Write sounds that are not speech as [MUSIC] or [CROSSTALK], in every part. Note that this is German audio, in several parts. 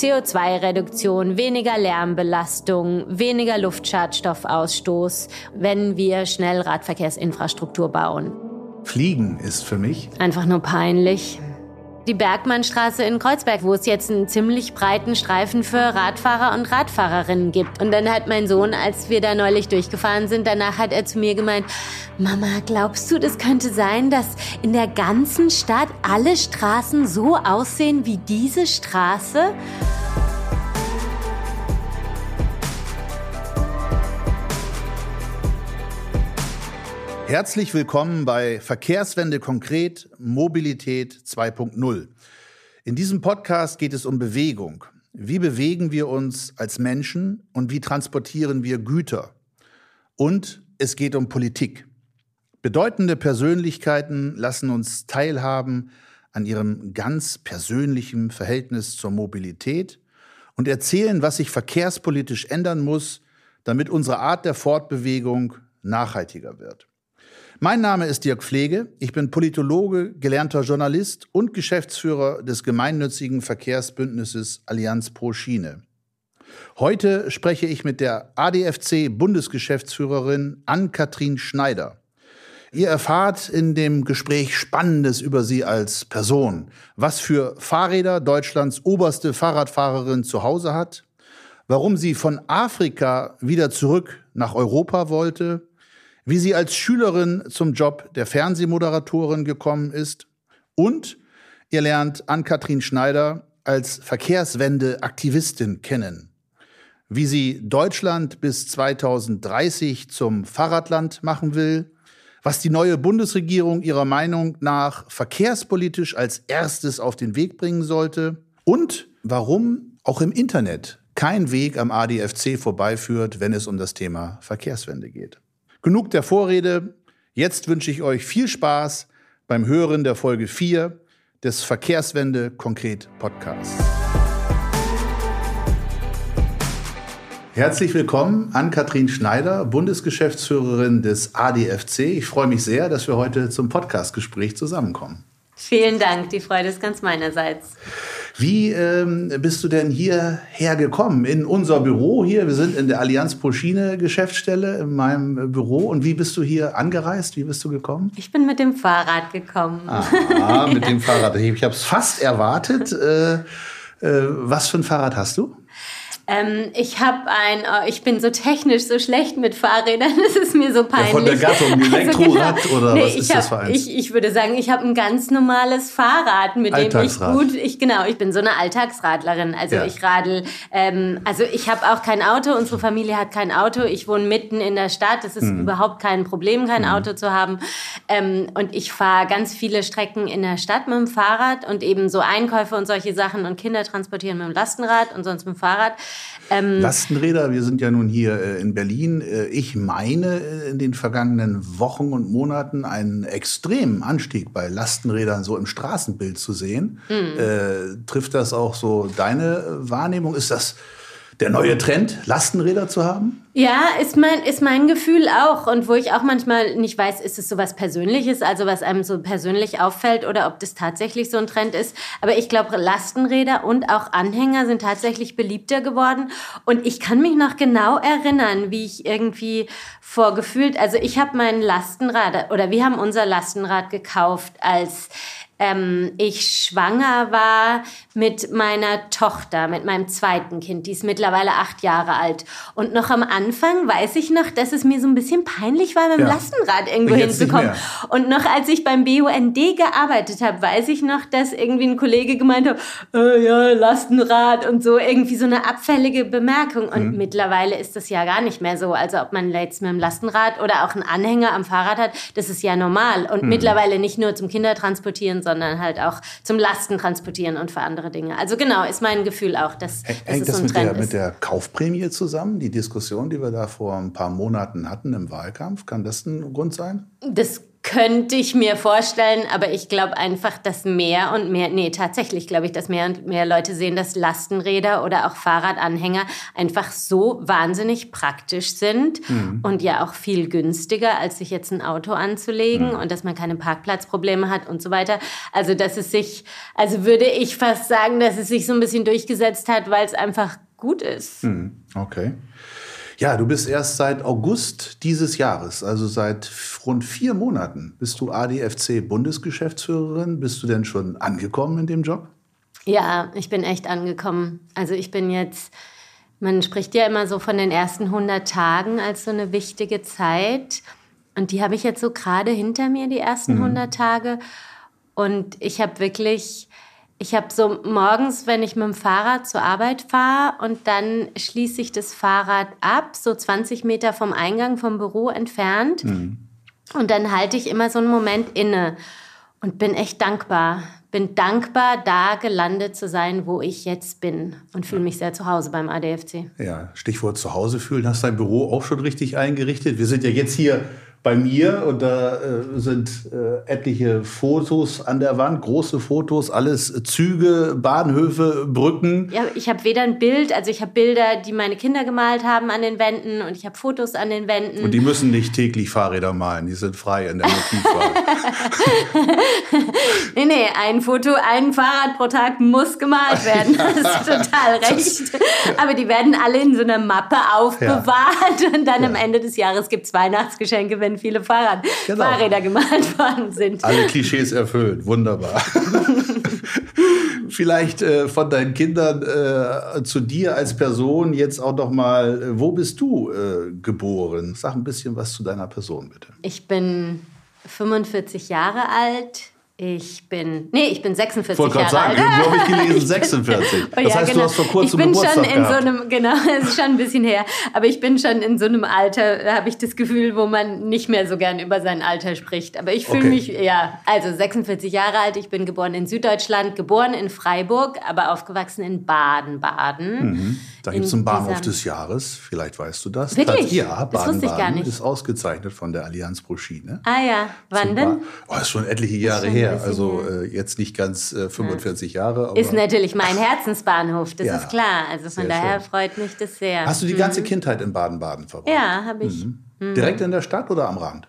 CO2-Reduktion, weniger Lärmbelastung, weniger Luftschadstoffausstoß, wenn wir schnell Radverkehrsinfrastruktur bauen. Fliegen ist für mich einfach nur peinlich die Bergmannstraße in Kreuzberg, wo es jetzt einen ziemlich breiten Streifen für Radfahrer und Radfahrerinnen gibt. Und dann hat mein Sohn, als wir da neulich durchgefahren sind, danach hat er zu mir gemeint, Mama, glaubst du, das könnte sein, dass in der ganzen Stadt alle Straßen so aussehen wie diese Straße? Herzlich willkommen bei Verkehrswende konkret Mobilität 2.0. In diesem Podcast geht es um Bewegung. Wie bewegen wir uns als Menschen und wie transportieren wir Güter? Und es geht um Politik. Bedeutende Persönlichkeiten lassen uns teilhaben an ihrem ganz persönlichen Verhältnis zur Mobilität und erzählen, was sich verkehrspolitisch ändern muss, damit unsere Art der Fortbewegung nachhaltiger wird. Mein Name ist Dirk Pflege. Ich bin Politologe, gelernter Journalist und Geschäftsführer des gemeinnützigen Verkehrsbündnisses Allianz pro Schiene. Heute spreche ich mit der ADFC-Bundesgeschäftsführerin Ann-Kathrin Schneider. Ihr erfahrt in dem Gespräch Spannendes über sie als Person, was für Fahrräder Deutschlands oberste Fahrradfahrerin zu Hause hat, warum sie von Afrika wieder zurück nach Europa wollte, wie sie als Schülerin zum Job der Fernsehmoderatorin gekommen ist und ihr lernt Ann-Kathrin Schneider als Verkehrswende-Aktivistin kennen. Wie sie Deutschland bis 2030 zum Fahrradland machen will, was die neue Bundesregierung ihrer Meinung nach verkehrspolitisch als erstes auf den Weg bringen sollte und warum auch im Internet kein Weg am ADFC vorbeiführt, wenn es um das Thema Verkehrswende geht. Genug der Vorrede. Jetzt wünsche ich euch viel Spaß beim Hören der Folge 4 des Verkehrswende konkret Podcasts. Herzlich willkommen an Kathrin Schneider, Bundesgeschäftsführerin des ADFC. Ich freue mich sehr, dass wir heute zum Podcastgespräch zusammenkommen. Vielen Dank, die Freude ist ganz meinerseits. Wie ähm, bist du denn hierher gekommen? In unser Büro hier. Wir sind in der Allianz Pro Schiene Geschäftsstelle in meinem Büro. Und wie bist du hier angereist? Wie bist du gekommen? Ich bin mit dem Fahrrad gekommen. Ah, mit dem [LAUGHS] Fahrrad. Ich habe es fast erwartet. Äh, äh, was für ein Fahrrad hast du? Ähm, ich habe ein, oh, ich bin so technisch so schlecht mit Fahrrädern, [LAUGHS] das ist mir so peinlich. Ja, von der Gattung, Elektrorad also genau, oder nee, was ist hab, das für eins? Ich, ich würde sagen, ich habe ein ganz normales Fahrrad, mit dem ich gut, ich genau, ich bin so eine Alltagsradlerin. Also ja. ich radel, ähm, also ich habe auch kein Auto, unsere Familie hat kein Auto, ich wohne mitten in der Stadt, es ist mhm. überhaupt kein Problem, kein mhm. Auto zu haben. Ähm, und ich fahre ganz viele Strecken in der Stadt mit dem Fahrrad und eben so Einkäufe und solche Sachen und Kinder transportieren mit dem Lastenrad und sonst mit dem Fahrrad. Ähm, Lastenräder, wir sind ja nun hier äh, in Berlin. Äh, ich meine äh, in den vergangenen Wochen und Monaten einen extremen Anstieg bei Lastenrädern so im Straßenbild zu sehen. Mhm. Äh, trifft das auch so deine Wahrnehmung? Ist das der neue Trend, Lastenräder zu haben? Ja, ist mein, ist mein Gefühl auch. Und wo ich auch manchmal nicht weiß, ist es so was Persönliches, also was einem so persönlich auffällt oder ob das tatsächlich so ein Trend ist. Aber ich glaube, Lastenräder und auch Anhänger sind tatsächlich beliebter geworden. Und ich kann mich noch genau erinnern, wie ich irgendwie vorgefühlt, also ich habe mein Lastenrad oder wir haben unser Lastenrad gekauft als ähm, ich schwanger war mit meiner Tochter, mit meinem zweiten Kind. Die ist mittlerweile acht Jahre alt. Und noch am Anfang weiß ich noch, dass es mir so ein bisschen peinlich war, mit dem ja. Lastenrad irgendwo hinzukommen. Und noch als ich beim BUND gearbeitet habe, weiß ich noch, dass irgendwie ein Kollege gemeint hat, äh, ja, Lastenrad und so, irgendwie so eine abfällige Bemerkung. Und mhm. mittlerweile ist das ja gar nicht mehr so. Also ob man jetzt mit dem Lastenrad oder auch einen Anhänger am Fahrrad hat, das ist ja normal. Und mhm. mittlerweile nicht nur zum Kindertransportieren, sondern halt auch zum Lasten transportieren und für andere Dinge. Also genau, ist mein Gefühl auch, dass, dass Hängt es so ein das mit Trend der, ist. mit der Kaufprämie zusammen? Die Diskussion, die wir da vor ein paar Monaten hatten im Wahlkampf, kann das ein Grund sein? Das könnte ich mir vorstellen, aber ich glaube einfach, dass mehr und mehr, nee, tatsächlich glaube ich, dass mehr und mehr Leute sehen, dass Lastenräder oder auch Fahrradanhänger einfach so wahnsinnig praktisch sind mhm. und ja auch viel günstiger, als sich jetzt ein Auto anzulegen mhm. und dass man keine Parkplatzprobleme hat und so weiter. Also, dass es sich, also würde ich fast sagen, dass es sich so ein bisschen durchgesetzt hat, weil es einfach gut ist. Mhm. Okay. Ja, du bist erst seit August dieses Jahres, also seit rund vier Monaten, bist du ADFC-Bundesgeschäftsführerin. Bist du denn schon angekommen in dem Job? Ja, ich bin echt angekommen. Also ich bin jetzt, man spricht ja immer so von den ersten 100 Tagen als so eine wichtige Zeit. Und die habe ich jetzt so gerade hinter mir, die ersten mhm. 100 Tage. Und ich habe wirklich ich habe so morgens, wenn ich mit dem Fahrrad zur Arbeit fahre und dann schließe ich das Fahrrad ab, so 20 Meter vom Eingang vom Büro entfernt. Mhm. Und dann halte ich immer so einen Moment inne und bin echt dankbar. Bin dankbar, da gelandet zu sein, wo ich jetzt bin und fühle mich sehr zu Hause beim ADFC. Ja, Stichwort zu Hause fühlen. Hast dein Büro auch schon richtig eingerichtet? Wir sind ja jetzt hier bei mir und da äh, sind äh, etliche Fotos an der Wand, große Fotos, alles Züge, Bahnhöfe, Brücken. Ja, ich habe weder ein Bild, also ich habe Bilder, die meine Kinder gemalt haben an den Wänden und ich habe Fotos an den Wänden. Und die müssen nicht täglich Fahrräder malen, die sind frei in der Motivwahl. [LAUGHS] nee, nee, ein Foto, ein Fahrrad pro Tag muss gemalt werden. [LAUGHS] Das ist total recht. Aber die werden alle in so einer Mappe aufbewahrt ja. und dann ja. am Ende des Jahres gibt es Weihnachtsgeschenke, wenn wenn viele Fahrrad, genau. Fahrräder gemalt [LAUGHS] worden sind. Alle Klischees erfüllt, wunderbar. [LAUGHS] Vielleicht äh, von deinen Kindern äh, zu dir als Person jetzt auch noch mal, äh, wo bist du äh, geboren? Sag ein bisschen was zu deiner Person bitte. Ich bin 45 Jahre alt ich bin, nee, ich bin 46 Wollte Jahre sagen, alt. Wo habe ich gelesen? [LAUGHS] 46. [LAUGHS] Oh, das heißt, genau. du hast vor kurzem ich bin Geburtstag schon in gehabt. so einem, genau, [LAUGHS] es ist schon ein bisschen her, aber ich bin schon in so einem Alter, habe ich das Gefühl, wo man nicht mehr so gern über sein Alter spricht. Aber ich fühle okay. mich, ja, also 46 Jahre alt, ich bin geboren in Süddeutschland, geboren in Freiburg, aber aufgewachsen in Baden-Baden. Mhm. Da gibt es einen Bahnhof des Jahres, vielleicht weißt du das. Wirklich? Ja, Baden-Baden ist ausgezeichnet von der Allianz pro Ne? Ah ja, wann denn? Oh, das ist schon etliche Jahre her, also äh, jetzt nicht ganz äh, 45 ja. Jahre. ist natürlich mein [LAUGHS] Herzensbahnhof, das ja, ist klar. Also von daher schön. freut mich das sehr. Hast du die ganze mhm. Kindheit in Baden-Baden verbracht? Ja, habe ich. Mhm. Mhm. Direkt in der Stadt oder am Rand?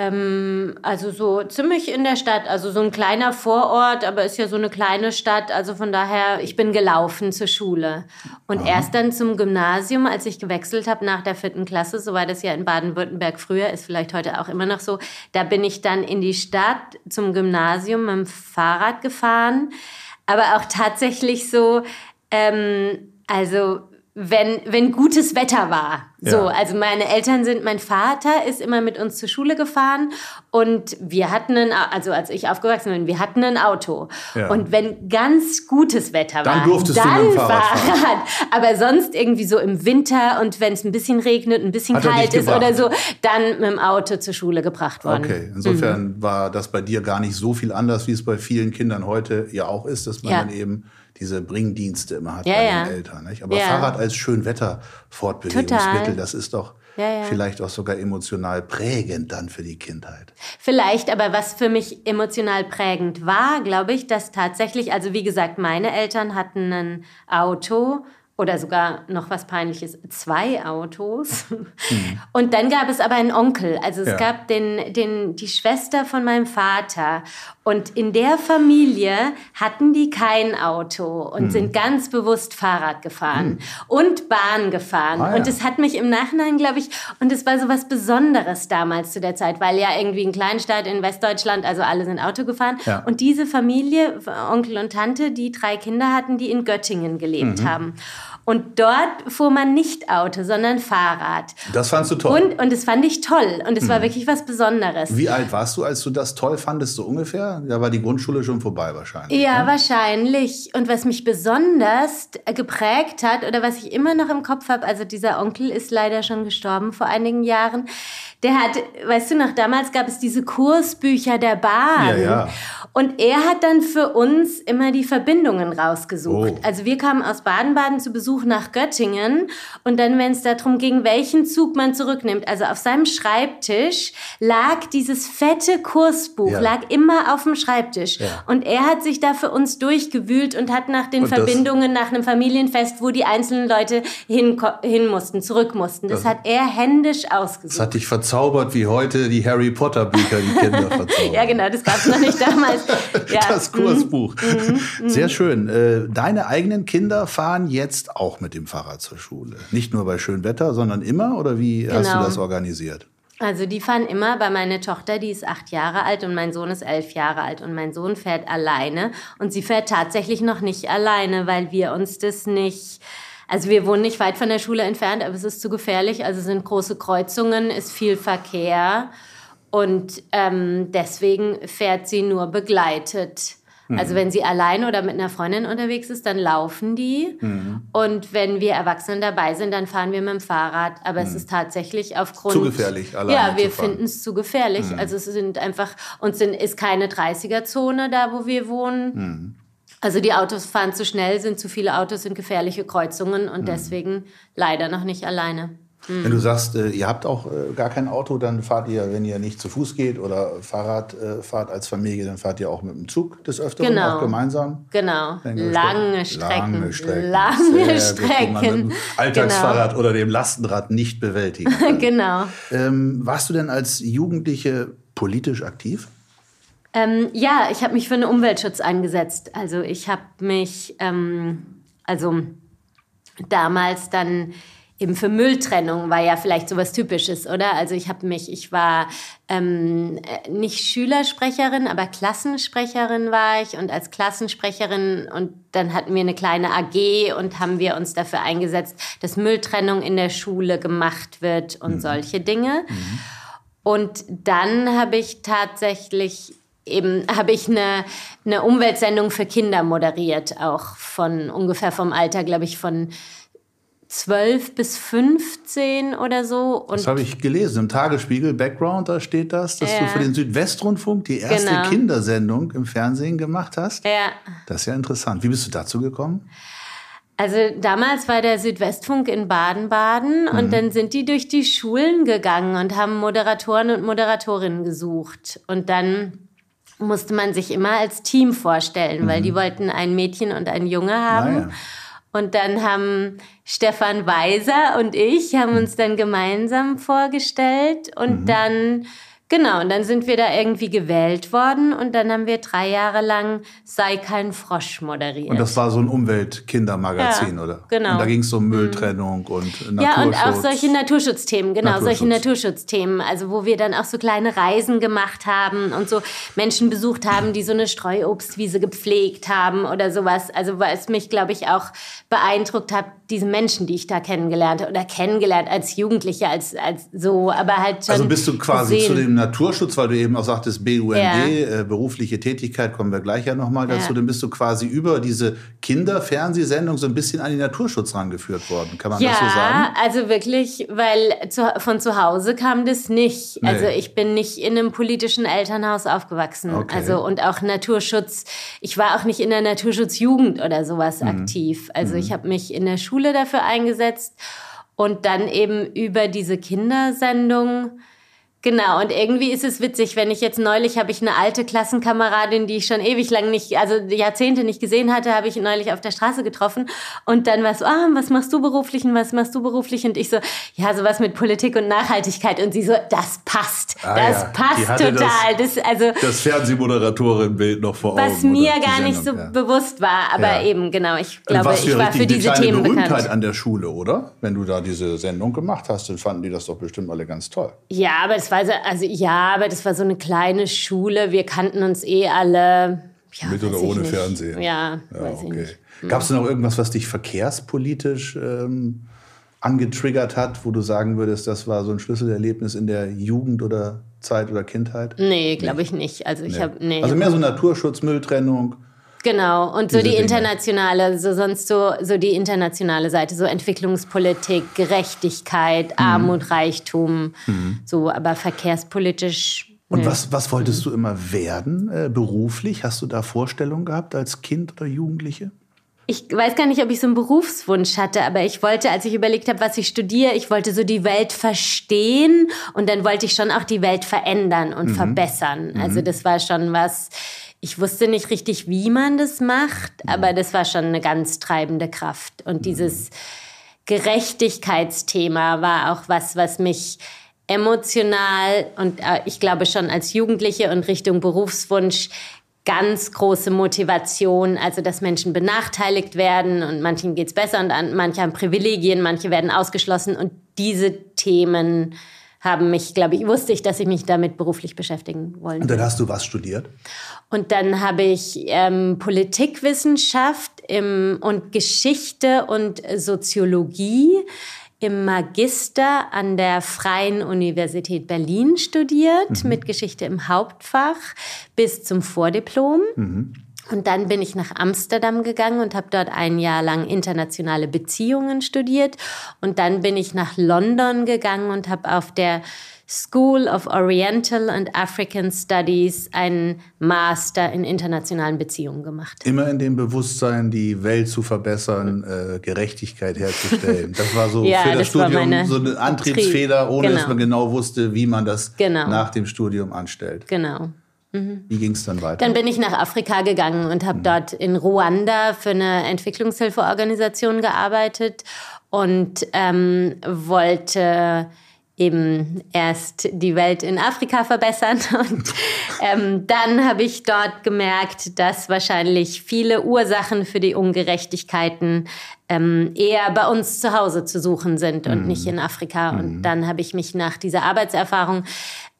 Ähm, also so ziemlich in der Stadt, also so ein kleiner Vorort, aber ist ja so eine kleine Stadt. Also von daher, ich bin gelaufen zur Schule. Und Aha. erst dann zum Gymnasium, als ich gewechselt habe nach der vierten Klasse, so war das ja in Baden-Württemberg früher, ist vielleicht heute auch immer noch so, da bin ich dann in die Stadt zum Gymnasium mit dem Fahrrad gefahren. Aber auch tatsächlich so, ähm, also wenn, wenn gutes Wetter war. So, ja. also meine Eltern sind, mein Vater ist immer mit uns zur Schule gefahren und wir hatten ein, also als ich aufgewachsen bin, wir hatten ein Auto. Ja. Und wenn ganz gutes Wetter dann war, durftest dann du mit dem Fahrrad, Fahrrad. [LAUGHS] Aber sonst irgendwie so im Winter und wenn es ein bisschen regnet, ein bisschen Hat kalt ist oder so, dann mit dem Auto zur Schule gebracht worden. Okay, insofern mhm. war das bei dir gar nicht so viel anders, wie es bei vielen Kindern heute ja auch ist, dass man ja. dann eben diese Bringdienste immer hat ja, bei ja. den Eltern. Nicht? Aber ja. Fahrrad als Schönwetter-Fortbewegungsmittel, das ist doch vielleicht auch sogar emotional prägend dann für die Kindheit. Vielleicht, aber was für mich emotional prägend war, glaube ich, dass tatsächlich, also wie gesagt, meine Eltern hatten ein Auto oder sogar noch was peinliches, zwei Autos. Mhm. Und dann gab es aber einen Onkel. Also es ja. gab den, den, die Schwester von meinem Vater. Und in der Familie hatten die kein Auto und mhm. sind ganz bewusst Fahrrad gefahren mhm. und Bahn gefahren. Ah, ja. Und es hat mich im Nachhinein, glaube ich, und es war so was Besonderes damals zu der Zeit, weil ja irgendwie ein Kleinstadt in Westdeutschland, also alle sind Auto gefahren. Ja. Und diese Familie, Onkel und Tante, die drei Kinder hatten, die in Göttingen gelebt mhm. haben. Und dort fuhr man nicht Auto, sondern Fahrrad. Das fandst du toll? Und, und das fand ich toll. Und es mhm. war wirklich was Besonderes. Wie alt warst du, als du das toll fandest, so ungefähr? Oder? Da war die Grundschule schon vorbei wahrscheinlich. Ja, ne? wahrscheinlich. Und was mich besonders geprägt hat oder was ich immer noch im Kopf habe, also dieser Onkel ist leider schon gestorben vor einigen Jahren. Der hat, weißt du noch, damals gab es diese Kursbücher der Bahn. Ja, ja. Und er hat dann für uns immer die Verbindungen rausgesucht. Oh. Also wir kamen aus Baden-Baden zu Besuch nach Göttingen und dann, wenn es darum ging, welchen Zug man zurücknimmt, also auf seinem Schreibtisch lag dieses fette Kursbuch, Ja. lag immer auf dem Schreibtisch. Und er hat sich da für uns durchgewühlt und hat nach den Und Verbindungen, nach einem Familienfest, wo die einzelnen Leute hin, hin mussten, zurück mussten. Das, Das- hat er händisch Das ausgesucht. hat dich verzaubert, wie heute die Harry Potter Bücher die Kinder [LAUGHS] verzaubern. Ja, genau, das gab es noch nicht damals. [LAUGHS] Ja. Das Kursbuch. Sehr schön. Äh, Deine eigenen Kinder fahren jetzt auch mit dem Fahrrad zur Schule. Nicht nur bei schönem Wetter, sondern immer? Oder wie hast du Genau. das organisiert? Also die fahren immer, bei meine Tochter, die ist acht Jahre alt und mein Sohn ist elf Jahre alt und mein Sohn fährt alleine und sie fährt tatsächlich noch nicht alleine, weil wir uns das nicht, also wir wohnen nicht weit von der Schule entfernt, aber es ist zu gefährlich, also es sind große Kreuzungen, ist viel Verkehr und ähm, deswegen fährt sie nur begleitet. Also wenn sie allein oder mit einer Freundin unterwegs ist, dann laufen die. Und wenn wir Erwachsenen dabei sind, dann fahren wir mit dem Fahrrad. Aber es ist tatsächlich aufgrund... Zu gefährlich, alleine Ja, wir finden es zu gefährlich. Also es sind einfach... Und sind, ist keine 30er-Zone da, wo wir wohnen. Also die Autos fahren zu schnell, sind zu viele Autos, sind gefährliche Kreuzungen und deswegen leider noch nicht alleine. Wenn du sagst, äh, ihr habt auch äh, gar kein Auto, dann fahrt ihr, wenn ihr nicht zu Fuß geht oder Fahrrad äh, fahrt als Familie, dann fahrt ihr auch mit dem Zug des Öfteren, Genau. auch gemeinsam. Genau. Lange Strecken. Strecken. Lange Strecken. Lange Sehr gut, mit Strecken. dem Alltagsfahrrad oder dem Lastenrad nicht bewältigen. [LAUGHS] Genau. ähm, warst du denn als Jugendliche politisch aktiv? Ähm, ja, ich habe mich für den Umweltschutz eingesetzt. Also ich habe mich, ähm, also damals dann eben für Mülltrennung war ja vielleicht sowas Typisches, oder? Also ich habe mich, ich war ähm, äh, nicht Schülersprecherin, aber Klassensprecherin war ich und als Klassensprecherin und dann hatten wir eine kleine AG und haben wir uns dafür eingesetzt, dass Mülltrennung in der Schule gemacht wird und solche Dinge. Und dann habe ich tatsächlich eben habe ich eine, eine Umweltsendung für Kinder moderiert, auch von ungefähr vom Alter, glaube ich, von 12 bis 15 oder so. Und Das habe ich gelesen im Tagesspiegel, Background, da steht das, dass du Ja. für den Südwestrundfunk die erste Genau. Kindersendung im Fernsehen gemacht hast. ja, Das ist ja interessant. Wie bist du dazu gekommen? Also damals war der Südwestfunk in Baden-Baden und dann sind die durch die Schulen gegangen und haben Moderatoren und Moderatorinnen gesucht. Und dann musste man sich immer als Team vorstellen, weil die wollten ein Mädchen und ein Junge haben. Naja. Und dann haben Stefan Weiser und ich haben uns dann gemeinsam vorgestellt und dann Genau, und dann sind wir da irgendwie gewählt worden und dann haben wir drei Jahre lang Sei kein Frosch moderiert. Und das war so ein Umweltkindermagazin, Ja, oder? genau. Und da ging es um Mülltrennung und Naturschutz. Ja, und auch solche Naturschutzthemen, genau, Naturschutz. solche Naturschutzthemen. Also wo wir dann auch so kleine Reisen gemacht haben und so Menschen besucht haben, die so eine Streuobstwiese gepflegt haben oder sowas. Also was mich, glaube ich, auch beeindruckt hat, diese Menschen, die ich da kennengelernt habe oder kennengelernt als Jugendliche, als, als so, aber halt schon Also bist du quasi gesehen. zu dem Naturschutz, weil du eben auch sagtest, BUND, Ja. äh, berufliche Tätigkeit, kommen wir gleich ja nochmal dazu, Ja. dann bist du quasi über diese Kinderfernsehsendung so ein bisschen an den Naturschutz rangeführt worden. Kann man ja, das so sagen? also wirklich, weil zu, von zu Hause kam das nicht. Nee. Also ich bin nicht in einem politischen Elternhaus aufgewachsen. Okay. Also und auch Naturschutz. Ich war auch nicht in der Naturschutzjugend oder sowas Mhm. aktiv. Also ich habe mich in der Schule dafür eingesetzt und dann eben über diese Kindersendung. Genau, und irgendwie ist es witzig, wenn ich jetzt neulich habe ich eine alte Klassenkameradin, die ich schon ewig lang nicht, also Jahrzehnte nicht gesehen hatte, habe ich neulich auf der Straße getroffen und dann war es so, ah, was machst du beruflich und was machst du beruflich? Und ich so, ja, sowas mit Politik und Nachhaltigkeit und sie so, das passt, Ah, das ja. Passt hatte das- total. Das, also, Das Fernsehmoderatorenbild noch vor Augen. was mir gar nicht so Sendung, ja. bewusst war, aber Ja. eben, genau, ich glaube, ich war für die diese kleine Themen Berühmtheit bekannt. an der Schule, oder? Wenn du da diese Sendung gemacht hast, dann fanden die das doch bestimmt alle ganz toll. Ja, aber das war so, also ja, aber das war so eine kleine Schule. Wir kannten uns eh alle. Ja, Mit oder ich ohne nicht. Fernsehen? Ja, Ja, weiß ich okay. nicht. Gab es noch irgendwas, was dich verkehrspolitisch ähm, angetriggert hat, wo du sagen würdest, das war so ein Schlüsselerlebnis in der Jugend oder Zeit oder Kindheit? Nee, glaube ich nicht. Also ich Nee. habe nee. Also mehr so Naturschutz, Mülltrennung. Genau, und so die Dinge. internationale, so sonst so, so die internationale Seite, so Entwicklungspolitik, Gerechtigkeit, Mhm. Armut, Reichtum, so, aber verkehrspolitisch. Und nö. was, was wolltest du immer werden äh, beruflich? Hast du da Vorstellungen gehabt als Kind oder Jugendliche? Ich weiß gar nicht, ob ich so einen Berufswunsch hatte, aber ich wollte, als ich überlegt habe, was ich studiere, ich wollte so die Welt verstehen und dann wollte ich schon auch die Welt verändern und verbessern. Also das war schon was, ich wusste nicht richtig, wie man das macht, aber das war schon eine ganz treibende Kraft. Und dieses Gerechtigkeitsthema war auch was, was mich emotional und äh, ich glaube schon als Jugendliche und Richtung Berufswunsch ganz große Motivation, also dass Menschen benachteiligt werden und manchen geht's besser und an, manche haben Privilegien, manche werden ausgeschlossen. Und diese Themen haben mich, glaube ich, wusste ich, dass ich mich damit beruflich beschäftigen wollen Und dann hast du was studiert? und dann habe ich ähm, Politikwissenschaft im, und Geschichte und Soziologie im Magister an der Freien Universität Berlin studiert, mit Geschichte im Hauptfach bis zum Vordiplom. Und dann bin ich nach Amsterdam gegangen und habe dort ein Jahr lang internationale Beziehungen studiert. Und dann bin ich nach London gegangen und habe auf der School of Oriental and African Studies einen Master in internationalen Beziehungen gemacht. Immer in dem Bewusstsein, die Welt zu verbessern, äh, Gerechtigkeit herzustellen. Das war so [LAUGHS] Ja, für das, das Studium so eine Antriebsfeder, ohne Genau. dass man genau wusste, wie man das Genau. nach dem Studium anstellt. Genau. Wie ging es dann weiter? Dann bin ich nach Afrika gegangen und habe dort in Ruanda für eine Entwicklungshilfeorganisation gearbeitet und ähm, wollte eben erst die Welt in Afrika verbessern. [LAUGHS] Und ähm, dann habe ich dort gemerkt, dass wahrscheinlich viele Ursachen für die Ungerechtigkeiten ähm, eher bei uns zu Hause zu suchen sind und nicht in Afrika. Und dann habe ich mich nach dieser Arbeitserfahrung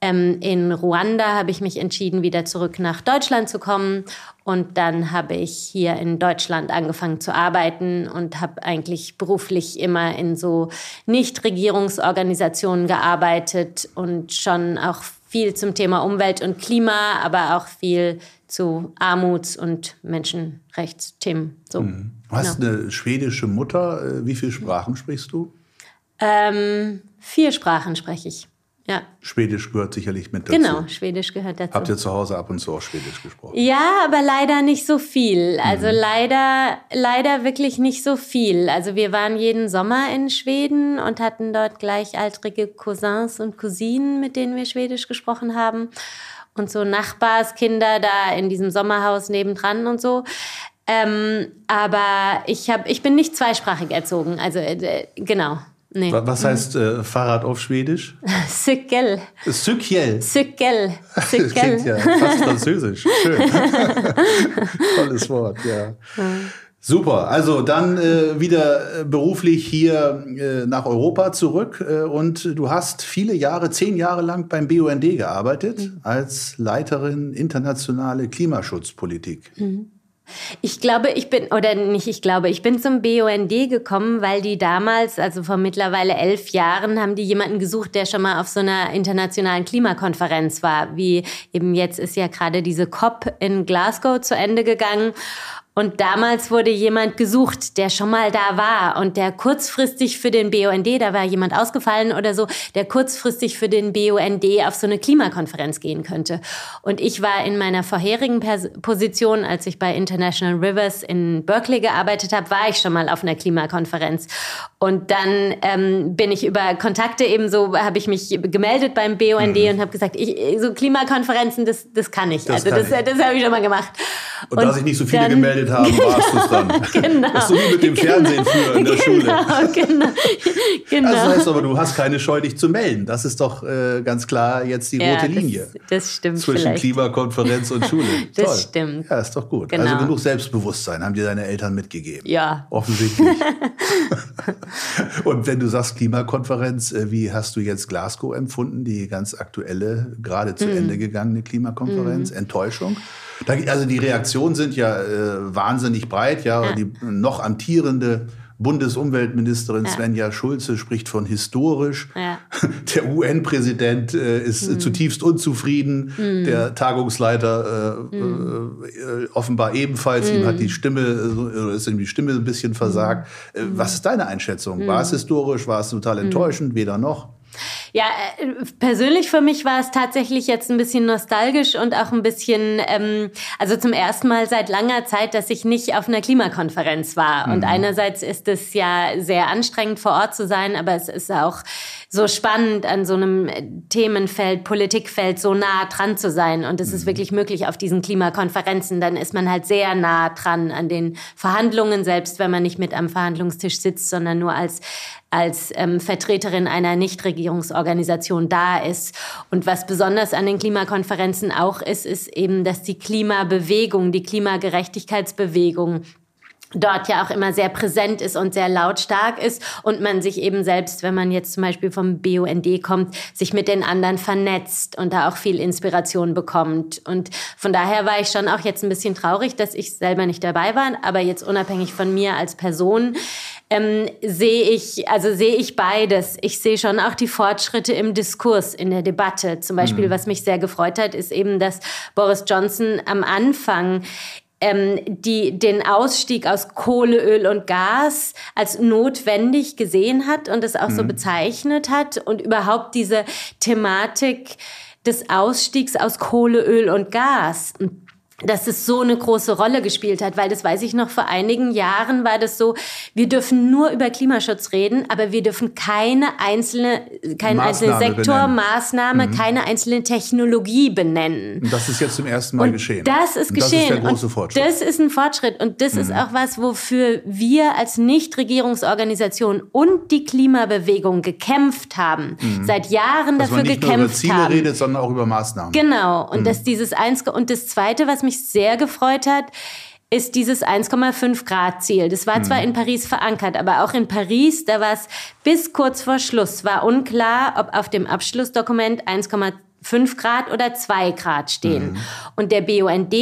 ähm, in Ruanda habe ich mich entschieden, wieder zurück nach Deutschland zu kommen. Und dann habe ich hier in Deutschland angefangen zu arbeiten und habe eigentlich beruflich immer in so Nichtregierungsorganisationen gearbeitet und schon auch viel zum Thema Umwelt und Klima, aber auch viel zu Armuts- und Menschenrechtsthemen. So. Du hast eine schwedische Mutter. Äh, Wie viele Sprachen sprichst du? Ähm, vier Sprachen spreche ich. Ja, Schwedisch gehört sicherlich mit dazu. genau. Schwedisch gehört dazu. Habt ihr zu Hause ab und zu auch Schwedisch gesprochen? Ja, aber leider nicht so viel. Also leider, leider wirklich nicht so viel. Also wir waren jeden Sommer in Schweden und hatten dort gleichaltrige Cousins und Cousinen, mit denen wir Schwedisch gesprochen haben. Und so Nachbarskinder da in diesem Sommerhaus nebendran und so. Ähm, aber ich, hab, ich bin nicht zweisprachig erzogen. Also äh, genau. Nee. Wa- Was heißt äh, Fahrrad auf Schwedisch? [LAUGHS] Cykel. Cykel. Cykel. [LAUGHS] Das klingt Cykel. ja fast französisch. Schön. [LAUGHS] Tolles Wort, ja. Super, also dann äh, wieder äh, beruflich hier äh, nach Europa zurück äh, und du hast viele Jahre, zehn Jahre lang beim BUND gearbeitet als Leiterin internationale Klimaschutzpolitik. Ich glaube, ich bin, oder nicht, ich glaube, ich bin zum BUND gekommen, weil die damals, also vor mittlerweile elf Jahren, haben die jemanden gesucht, der schon mal auf so einer internationalen Klimakonferenz war. Wie eben jetzt ist ja gerade diese COP in Glasgow zu Ende gegangen. Und damals wurde jemand gesucht, der schon mal da war und der kurzfristig für den BUND, da war jemand ausgefallen oder so, der kurzfristig für den BUND auf so eine Klimakonferenz gehen könnte. Und ich war in meiner vorherigen Pers Position, als ich bei International Rivers in Berkeley gearbeitet habe, war ich schon mal auf einer Klimakonferenz. Und dann ähm, bin ich über Kontakte eben so, habe ich mich gemeldet beim BUND und habe gesagt, ich, so Klimakonferenzen, das, das kann ich. Das also kann das, ich. das habe ich schon mal gemacht. Und, da sich nicht so viele dann- gemeldet haben, warst du es dann. [LAUGHS] Genau. Das ist so wie mit dem Fernsehen früher in der Schule. Genau, [LAUGHS] genau. genau. Also das heißt aber, du hast keine Scheu, dich zu melden. Das ist doch äh, ganz klar jetzt die Ja, rote das- Linie. Das, stimmt zwischen vielleicht. Klimakonferenz und Schule. [LAUGHS] Das Toll. stimmt. Ja, ist doch gut. Genau. Also genug Selbstbewusstsein haben dir deine Eltern mitgegeben. Ja. Offensichtlich. und wenn du sagst Klimakonferenz, äh, wie hast du jetzt Glasgow empfunden, die ganz aktuelle, gerade zu Ende gegangene Klimakonferenz? Enttäuschung? Da, also die Reaktionen sind ja äh, wahnsinnig breit. Ja, Ja. die noch amtierende Bundesumweltministerin Ja. Svenja Schulze spricht von historisch. Ja. [LAUGHS] der UN-Präsident äh, ist mhm. zutiefst unzufrieden, mhm. der Tagungsleiter äh, mhm. äh, offenbar ebenfalls, ihm hat die Stimme, äh, ist ihm die Stimme ein bisschen versagt. Äh, was ist deine Einschätzung? War es historisch, war es total enttäuschend, weder noch? Ja, äh, persönlich für mich war es tatsächlich jetzt ein bisschen nostalgisch und auch ein bisschen, ähm, also zum ersten Mal seit langer Zeit, dass ich nicht auf einer Klimakonferenz war. Mhm. Und einerseits ist es ja sehr anstrengend vor Ort zu sein, aber es ist auch so spannend, an so einem Themenfeld, Politikfeld so nah dran zu sein. Und es ist mhm. wirklich möglich auf diesen Klimakonferenzen. Dann ist man halt sehr nah dran an den Verhandlungen, selbst wenn man nicht mit am Verhandlungstisch sitzt, sondern nur als als ähm, Vertreterin einer Nichtregierungsorganisation da ist. Und was besonders an den Klimakonferenzen auch ist, ist eben, dass die Klimabewegung, die Klimagerechtigkeitsbewegung dort ja auch immer sehr präsent ist und sehr lautstark ist und man sich eben selbst, wenn man jetzt zum Beispiel vom BUND kommt, sich mit den anderen vernetzt und da auch viel Inspiration bekommt. Und von daher war ich schon auch jetzt ein bisschen traurig, dass ich selber nicht dabei war, aber jetzt unabhängig von mir als Person ähm, sehe ich, also sehe ich beides. Ich sehe schon auch die Fortschritte im Diskurs, in der Debatte. Zum Beispiel, mhm. was mich sehr gefreut hat, ist eben, dass Boris Johnson am Anfang ähm, die den Ausstieg aus Kohle, Öl und Gas als notwendig gesehen hat und es auch mhm. so bezeichnet hat und überhaupt diese Thematik des Ausstiegs aus Kohle, Öl und Gas dass es so eine große Rolle gespielt hat, weil das weiß ich noch, vor einigen Jahren war das so, wir dürfen nur über Klimaschutz reden, aber wir dürfen keine einzelne, keinen einzelnen Sektor, benennen. Maßnahme, mhm. keine einzelne Technologie benennen. Und das ist jetzt zum ersten Mal und geschehen. Das ist geschehen. Das ist der große Fortschritt. Und das ist ein Fortschritt und das mhm. ist auch was, wofür wir als Nichtregierungsorganisation und die Klimabewegung gekämpft haben, mhm. seit Jahren dass dafür gekämpft man nicht nur über Ziele haben. redet, sondern auch über Maßnahmen. Genau. Und mhm. dass dieses eins und das zweite, was mich sehr gefreut hat, ist dieses 1,5 Grad Ziel. Das war zwar mhm. in Paris verankert, aber auch in Paris, da war es bis kurz vor Schluss, war unklar, ob auf dem Abschlussdokument 1,2 5 Grad oder 2 Grad stehen. Mhm. Und der BUND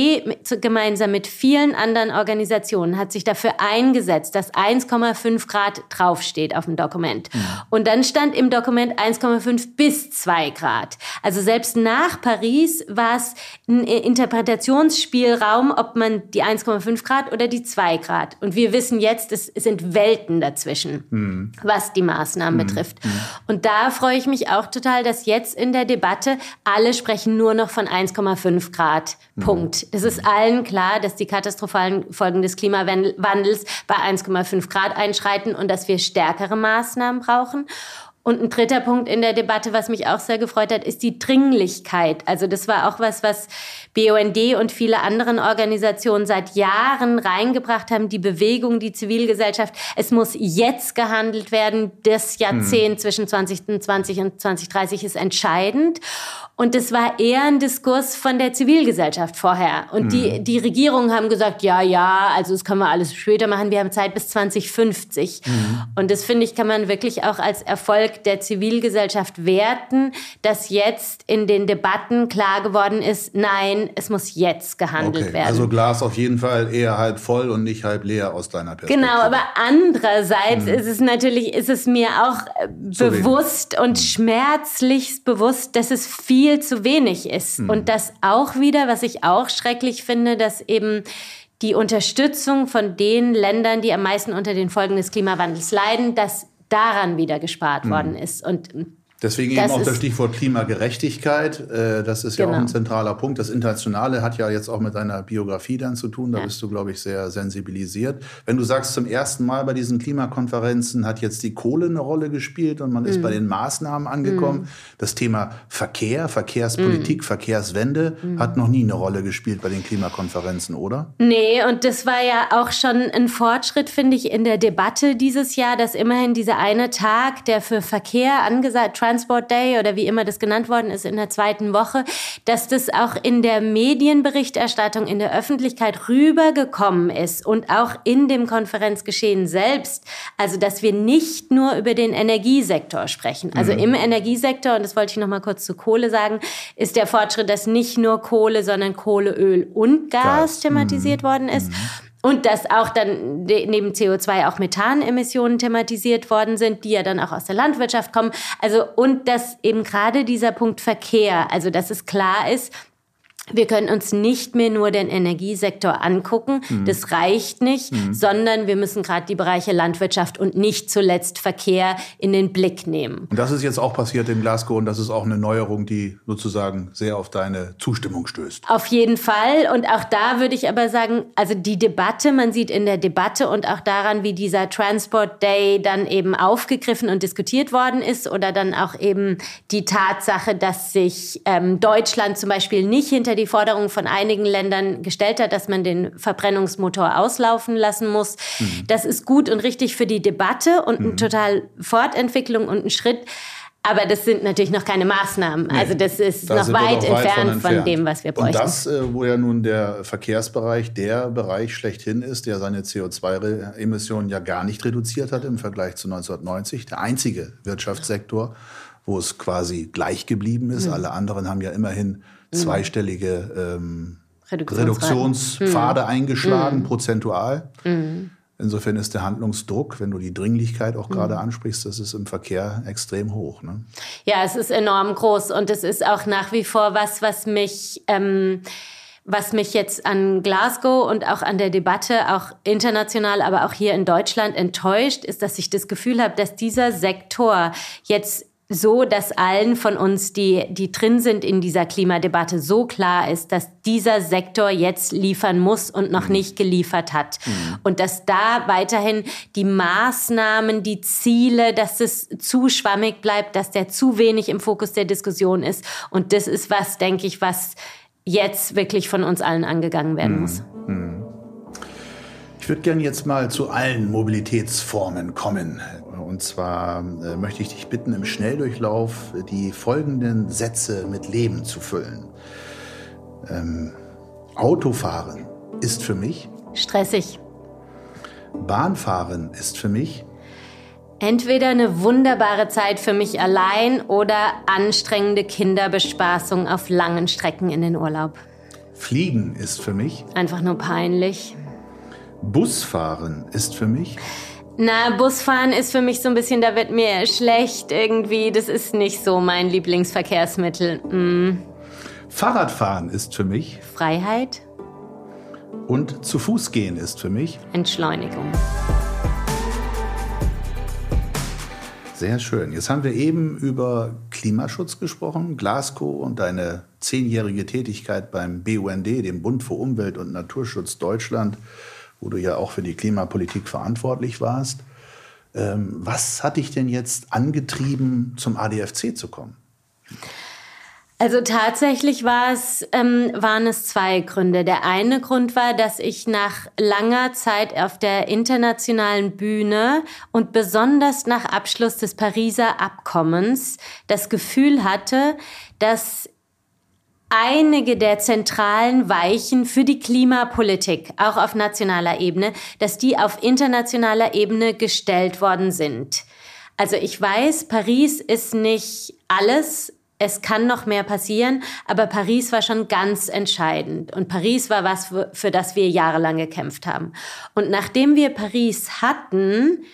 gemeinsam mit vielen anderen Organisationen hat sich dafür eingesetzt, dass 1,5 Grad draufsteht auf dem Dokument. Mhm. Und dann stand im Dokument 1,5 bis 2 Grad. Also selbst nach Paris war es ein Interpretationsspielraum, ob man die 1,5 Grad oder die 2 Grad. Und wir wissen jetzt, es sind Welten dazwischen, mhm. was die Maßnahmen mhm. betrifft. Mhm. Und da freue ich mich auch total, dass jetzt in der Debatte alle sprechen nur noch von 1,5 Grad. Punkt. Es ist allen klar, dass die katastrophalen Folgen des Klimawandels bei 1,5 Grad einschreiten und dass wir stärkere Maßnahmen brauchen. Und ein dritter Punkt in der Debatte, was mich auch sehr gefreut hat, ist die Dringlichkeit. Also das war auch was, was BUND und viele anderen Organisationen seit Jahren reingebracht haben. Die Bewegung, die Zivilgesellschaft. Es muss jetzt gehandelt werden. Das Jahrzehnt hm. zwischen 2020 und 2030 ist entscheidend. Und es war eher ein Diskurs von der Zivilgesellschaft vorher. Und mhm. die, die Regierungen haben gesagt, ja, ja, also das können wir alles später machen. Wir haben Zeit bis 2050. Mhm. Und das finde ich, kann man wirklich auch als Erfolg der Zivilgesellschaft werten, dass jetzt in den Debatten klar geworden ist, nein, es muss jetzt gehandelt okay. werden. Also Glas auf jeden Fall eher halb voll und nicht halb leer aus deiner Perspektive. Genau, aber andererseits mhm. ist es natürlich, ist es mir auch äh, bewusst und mhm. schmerzlichst bewusst, dass es viel zu wenig ist. Mhm. Und das auch wieder, was ich auch schrecklich finde, dass eben die Unterstützung von den Ländern, die am meisten unter den Folgen des Klimawandels leiden, dass daran wieder gespart mhm. worden ist. Und Deswegen das eben auch das Stichwort Klimagerechtigkeit. Äh, das ist genau. ja auch ein genau. zentraler Punkt. Das Internationale hat ja jetzt auch mit deiner Biografie dann zu tun. Da ja. bist du, glaube ich, sehr sensibilisiert. Wenn du sagst, zum ersten Mal bei diesen Klimakonferenzen hat jetzt die Kohle eine Rolle gespielt und man mhm. ist bei den Maßnahmen angekommen. Mhm. Das Thema Verkehr, Verkehrspolitik, mhm. Verkehrswende mhm. hat noch nie eine Rolle gespielt bei den Klimakonferenzen, oder? Nee, und das war ja auch schon ein Fortschritt, finde ich, in der Debatte dieses Jahr, dass immerhin dieser eine Tag, der für Verkehr angesagt, Transport Day oder wie immer das genannt worden ist in der zweiten Woche, dass das auch in der Medienberichterstattung in der Öffentlichkeit rübergekommen ist und auch in dem Konferenzgeschehen selbst. Also, dass wir nicht nur über den Energiesektor sprechen. Also mhm. im Energiesektor, und das wollte ich noch mal kurz zu Kohle sagen, ist der Fortschritt, dass nicht nur Kohle, sondern Kohle, Öl und Gas, Gas. thematisiert mhm. worden ist. Mhm. Und dass auch dann neben CO2 auch Methanemissionen thematisiert worden sind, die ja dann auch aus der Landwirtschaft kommen. Also, und dass eben gerade dieser Punkt Verkehr, also dass es klar ist, wir können uns nicht mehr nur den Energiesektor angucken, mhm. das reicht nicht, mhm. sondern wir müssen gerade die Bereiche Landwirtschaft und nicht zuletzt Verkehr in den Blick nehmen. Und das ist jetzt auch passiert in Glasgow und das ist auch eine Neuerung, die sozusagen sehr auf deine Zustimmung stößt. Auf jeden Fall und auch da würde ich aber sagen, also die Debatte, man sieht in der Debatte und auch daran, wie dieser Transport Day dann eben aufgegriffen und diskutiert worden ist oder dann auch eben die Tatsache, dass sich ähm, Deutschland zum Beispiel nicht hinter die Forderung von einigen Ländern gestellt hat, dass man den Verbrennungsmotor auslaufen lassen muss. Mhm. Das ist gut und richtig für die Debatte und mhm. eine total Fortentwicklung und ein Schritt. Aber das sind natürlich noch keine Maßnahmen. Nee, also das ist noch weit, weit entfernt, von, von, dem, was wir bräuchten. Und das, äh, wo ja nun der Verkehrsbereich der Bereich schlechthin ist, der seine CO2-Emissionen ja gar nicht reduziert hat im Vergleich zu 1990, der einzige Wirtschaftssektor, wo es quasi gleich geblieben ist. Mhm. Alle anderen haben ja immerhin. Zweistellige ähm, Reduktionspfade mhm. eingeschlagen, mhm. prozentual. Mhm. Insofern ist der Handlungsdruck, wenn du die Dringlichkeit auch gerade mhm. ansprichst, das ist im Verkehr extrem hoch. Ne? Ja, es ist enorm groß und es ist auch nach wie vor was, was mich ähm, was mich jetzt an Glasgow und auch an der Debatte, auch international, aber auch hier in Deutschland enttäuscht, ist, dass ich das Gefühl habe, dass dieser Sektor jetzt so, dass allen von uns, die, die drin sind in dieser Klimadebatte, so klar ist, dass dieser Sektor jetzt liefern muss und noch mhm. nicht geliefert hat. Mhm. Und dass da weiterhin die Maßnahmen, die Ziele, dass es zu schwammig bleibt, dass der zu wenig im Fokus der Diskussion ist. Und das ist was, denke ich, was jetzt wirklich von uns allen angegangen werden mhm. muss. Mhm. Ich würde gerne jetzt mal zu allen Mobilitätsformen kommen. Und zwar äh, möchte ich dich bitten, im Schnelldurchlauf die folgenden Sätze mit Leben zu füllen. Ähm, Autofahren ist für mich stressig. Bahnfahren ist für mich entweder eine wunderbare Zeit für mich allein oder anstrengende Kinderbespaßung auf langen Strecken in den Urlaub. Fliegen ist für mich einfach nur peinlich. Busfahren ist für mich na, Busfahren ist für mich so ein bisschen, da wird mir schlecht irgendwie. Das ist nicht so mein Lieblingsverkehrsmittel. Mm. Fahrradfahren ist für mich Freiheit. Und zu Fuß gehen ist für mich Entschleunigung. Sehr schön. Jetzt haben wir eben über Klimaschutz gesprochen, Glasgow und deine zehnjährige Tätigkeit beim BUND, dem Bund für Umwelt und Naturschutz Deutschland wo du ja auch für die Klimapolitik verantwortlich warst. Ähm, was hat dich denn jetzt angetrieben, zum ADFC zu kommen? Also tatsächlich war es, ähm, waren es zwei Gründe. Der eine Grund war, dass ich nach langer Zeit auf der internationalen Bühne und besonders nach Abschluss des Pariser Abkommens das Gefühl hatte, dass einige der zentralen Weichen für die Klimapolitik, auch auf nationaler Ebene, dass die auf internationaler Ebene gestellt worden sind. Also ich weiß, Paris ist nicht alles. Es kann noch mehr passieren, aber Paris war schon ganz entscheidend. Und Paris war was, für das wir jahrelang gekämpft haben. Und nachdem wir Paris hatten,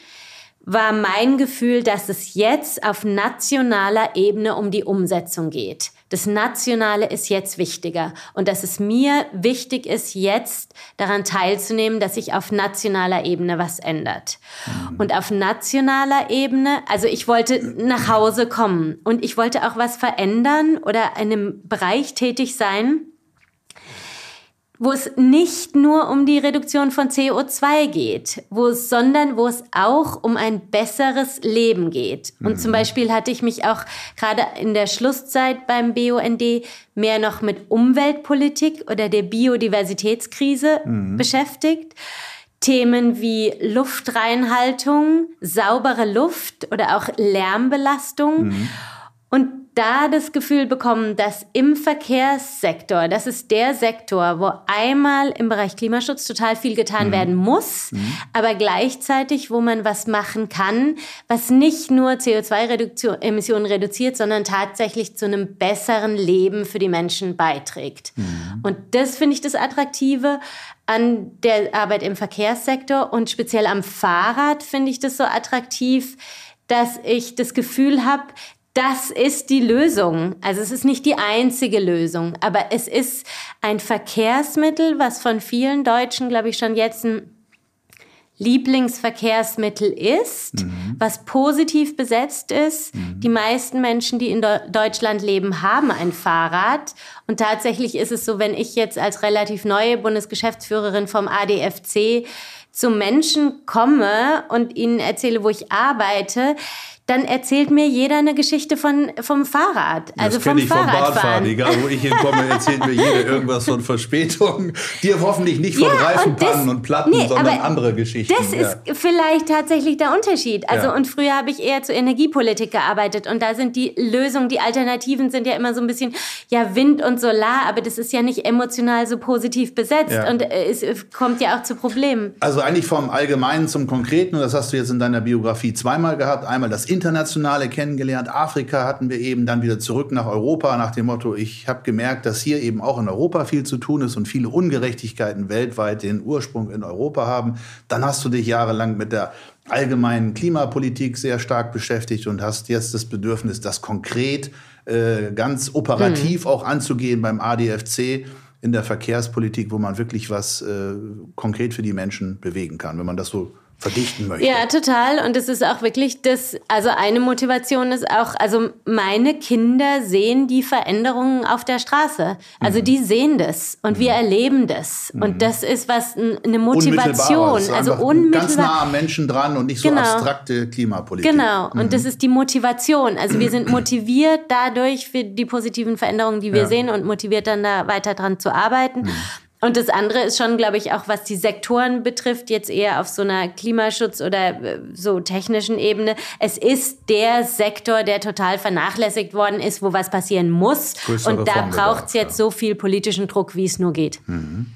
war mein Gefühl, dass es jetzt auf nationaler Ebene um die Umsetzung geht. Das Nationale ist jetzt wichtiger und dass es mir wichtig ist, jetzt daran teilzunehmen, dass sich auf nationaler Ebene was ändert. Mhm. Und auf nationaler Ebene, also ich wollte nach Hause kommen und ich wollte auch was verändern oder in einem Bereich tätig sein, wo es nicht nur um die Reduktion von CO2 geht, wo es, sondern wo es auch um ein besseres Leben geht. Und mhm. zum Beispiel hatte ich mich auch gerade in der Schlusszeit beim BUND mehr noch mit Umweltpolitik oder der Biodiversitätskrise mhm. beschäftigt. Themen wie Luftreinhaltung, saubere Luft oder auch Lärmbelastung. Mhm. Und da das Gefühl bekommen, dass im Verkehrssektor, das ist der Sektor, wo einmal im Bereich Klimaschutz total viel getan mhm. werden muss, mhm. aber gleichzeitig, wo man was machen kann, was nicht nur CO2-Emissionen reduziert, sondern tatsächlich zu einem besseren Leben für die Menschen beiträgt. Mhm. Und das finde ich das Attraktive an der Arbeit im Verkehrssektor und speziell am Fahrrad finde ich das so attraktiv, dass ich das Gefühl habe, das ist die Lösung. Also es ist nicht die einzige Lösung, aber es ist ein Verkehrsmittel, was von vielen Deutschen, glaube ich, schon jetzt ein Lieblingsverkehrsmittel ist, mhm. was positiv besetzt ist. Mhm. Die meisten Menschen, die in Deutschland leben, haben ein Fahrrad. Und tatsächlich ist es so, wenn ich jetzt als relativ neue Bundesgeschäftsführerin vom ADFC zu Menschen komme und ihnen erzähle, wo ich arbeite, dann erzählt mir jeder eine Geschichte von, vom Fahrrad. Also das vom ich vom Radfahren. Egal, wo ich hinkomme, [LAUGHS] erzählt mir jeder irgendwas von Verspätungen. Dir hoffentlich nicht von ja, Reifenpannen und, und, Platten, nee, sondern andere Geschichten. Das ja. ist vielleicht tatsächlich der Unterschied. Also, ja. und früher habe ich eher zur Energiepolitik gearbeitet und da sind die Lösungen, die Alternativen sind ja immer so ein bisschen, ja, Wind und Solar, aber das ist ja nicht emotional so positiv besetzt und äh, es kommt ja auch zu Problemen. Also eigentlich vom Allgemeinen zum Konkreten, und das hast du jetzt in deiner Biografie zweimal gehabt. Einmal das Internationale kennengelernt. Afrika hatten wir eben dann wieder zurück nach Europa nach dem Motto, ich habe gemerkt, dass hier eben auch in Europa viel zu tun ist und viele Ungerechtigkeiten weltweit den Ursprung in Europa haben. Dann hast du dich jahrelang mit der allgemeinen Klimapolitik sehr stark beschäftigt und hast jetzt das Bedürfnis, das konkret, äh, ganz operativ mhm. auch anzugehen beim ADFC in der Verkehrspolitik, wo man wirklich was äh, konkret für die Menschen bewegen kann, wenn man das so verdichten möchte. Ja, total. Und es ist auch wirklich das, also eine Motivation ist auch, also meine Kinder sehen die Veränderungen auf der Straße. Also mhm. die sehen das und mhm. wir erleben das. Mhm. Und das ist was, eine Motivation. Also unmittelbar. Ganz nah am Menschen dran und nicht so genau. abstrakte Klimapolitik. Genau. Und mhm. das ist die Motivation. Also wir sind motiviert dadurch für die positiven Veränderungen, die wir ja. sehen und motiviert dann da weiter dran zu arbeiten. Und das andere ist schon, glaube ich, auch was die Sektoren betrifft, jetzt eher auf so einer Klimaschutz- oder äh, so technischen Ebene. Es ist der Sektor, der total vernachlässigt worden ist, wo was passieren muss. Größere Und da braucht es jetzt ja. so viel politischen Druck, wie es nur geht. Mhm.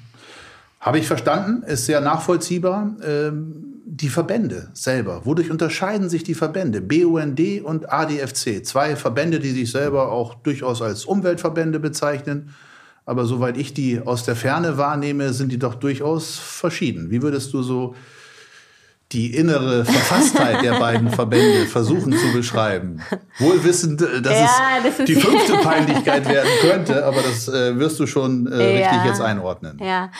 Habe ich verstanden, ist sehr nachvollziehbar. Ähm die Verbände selber. Wodurch unterscheiden sich die Verbände? BUND und ADFC. Zwei Verbände, die sich selber auch durchaus als Umweltverbände bezeichnen aber soweit ich die aus der Ferne wahrnehme, sind die doch durchaus verschieden. Wie würdest du so die innere Verfasstheit der beiden Verbände versuchen zu beschreiben. Wohl wissend, äh, dass ja, es das die fünfte Peinlichkeit werden könnte, aber das äh, wirst du schon äh, ja. richtig jetzt einordnen. Ja,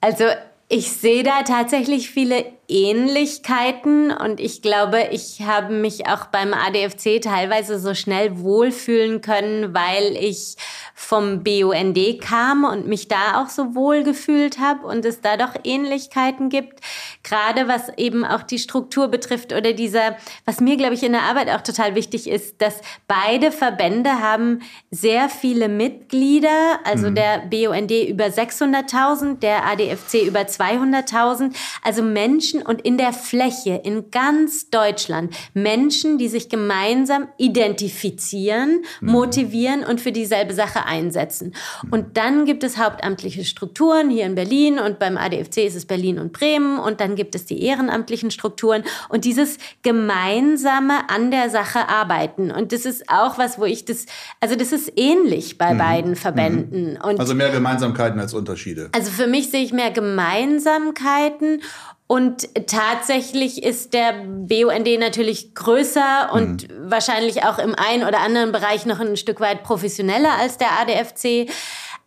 also ich sehe da tatsächlich viele Ähnlichkeiten. Und ich glaube, ich habe mich auch beim ADFC teilweise so schnell wohlfühlen können, weil ich vom BUND kam und mich da auch so wohl gefühlt habe und es da doch Ähnlichkeiten gibt, gerade was eben auch die Struktur betrifft oder dieser, was mir glaube ich in der Arbeit auch total wichtig ist, dass beide Verbände haben sehr viele Mitglieder, also mhm. der BUND über 600.000, der ADFC über 200.000, also Menschen und in der Fläche in ganz Deutschland Menschen, die sich gemeinsam identifizieren, mhm. motivieren und für dieselbe Sache einsetzen. Und dann gibt es hauptamtliche Strukturen hier in Berlin und beim ADFC ist es Berlin und Bremen und dann gibt es die ehrenamtlichen Strukturen und dieses gemeinsame an der Sache arbeiten. Und das ist auch was, wo ich das, also das ist ähnlich bei mhm. beiden Verbänden. Mhm. also mehr Gemeinsamkeiten als Unterschiede. Also für mich sehe ich mehr Gemeinsamkeiten und tatsächlich ist der BUND natürlich größer und mhm. wahrscheinlich auch im einen oder anderen Bereich noch ein Stück weit professioneller als der ADFC.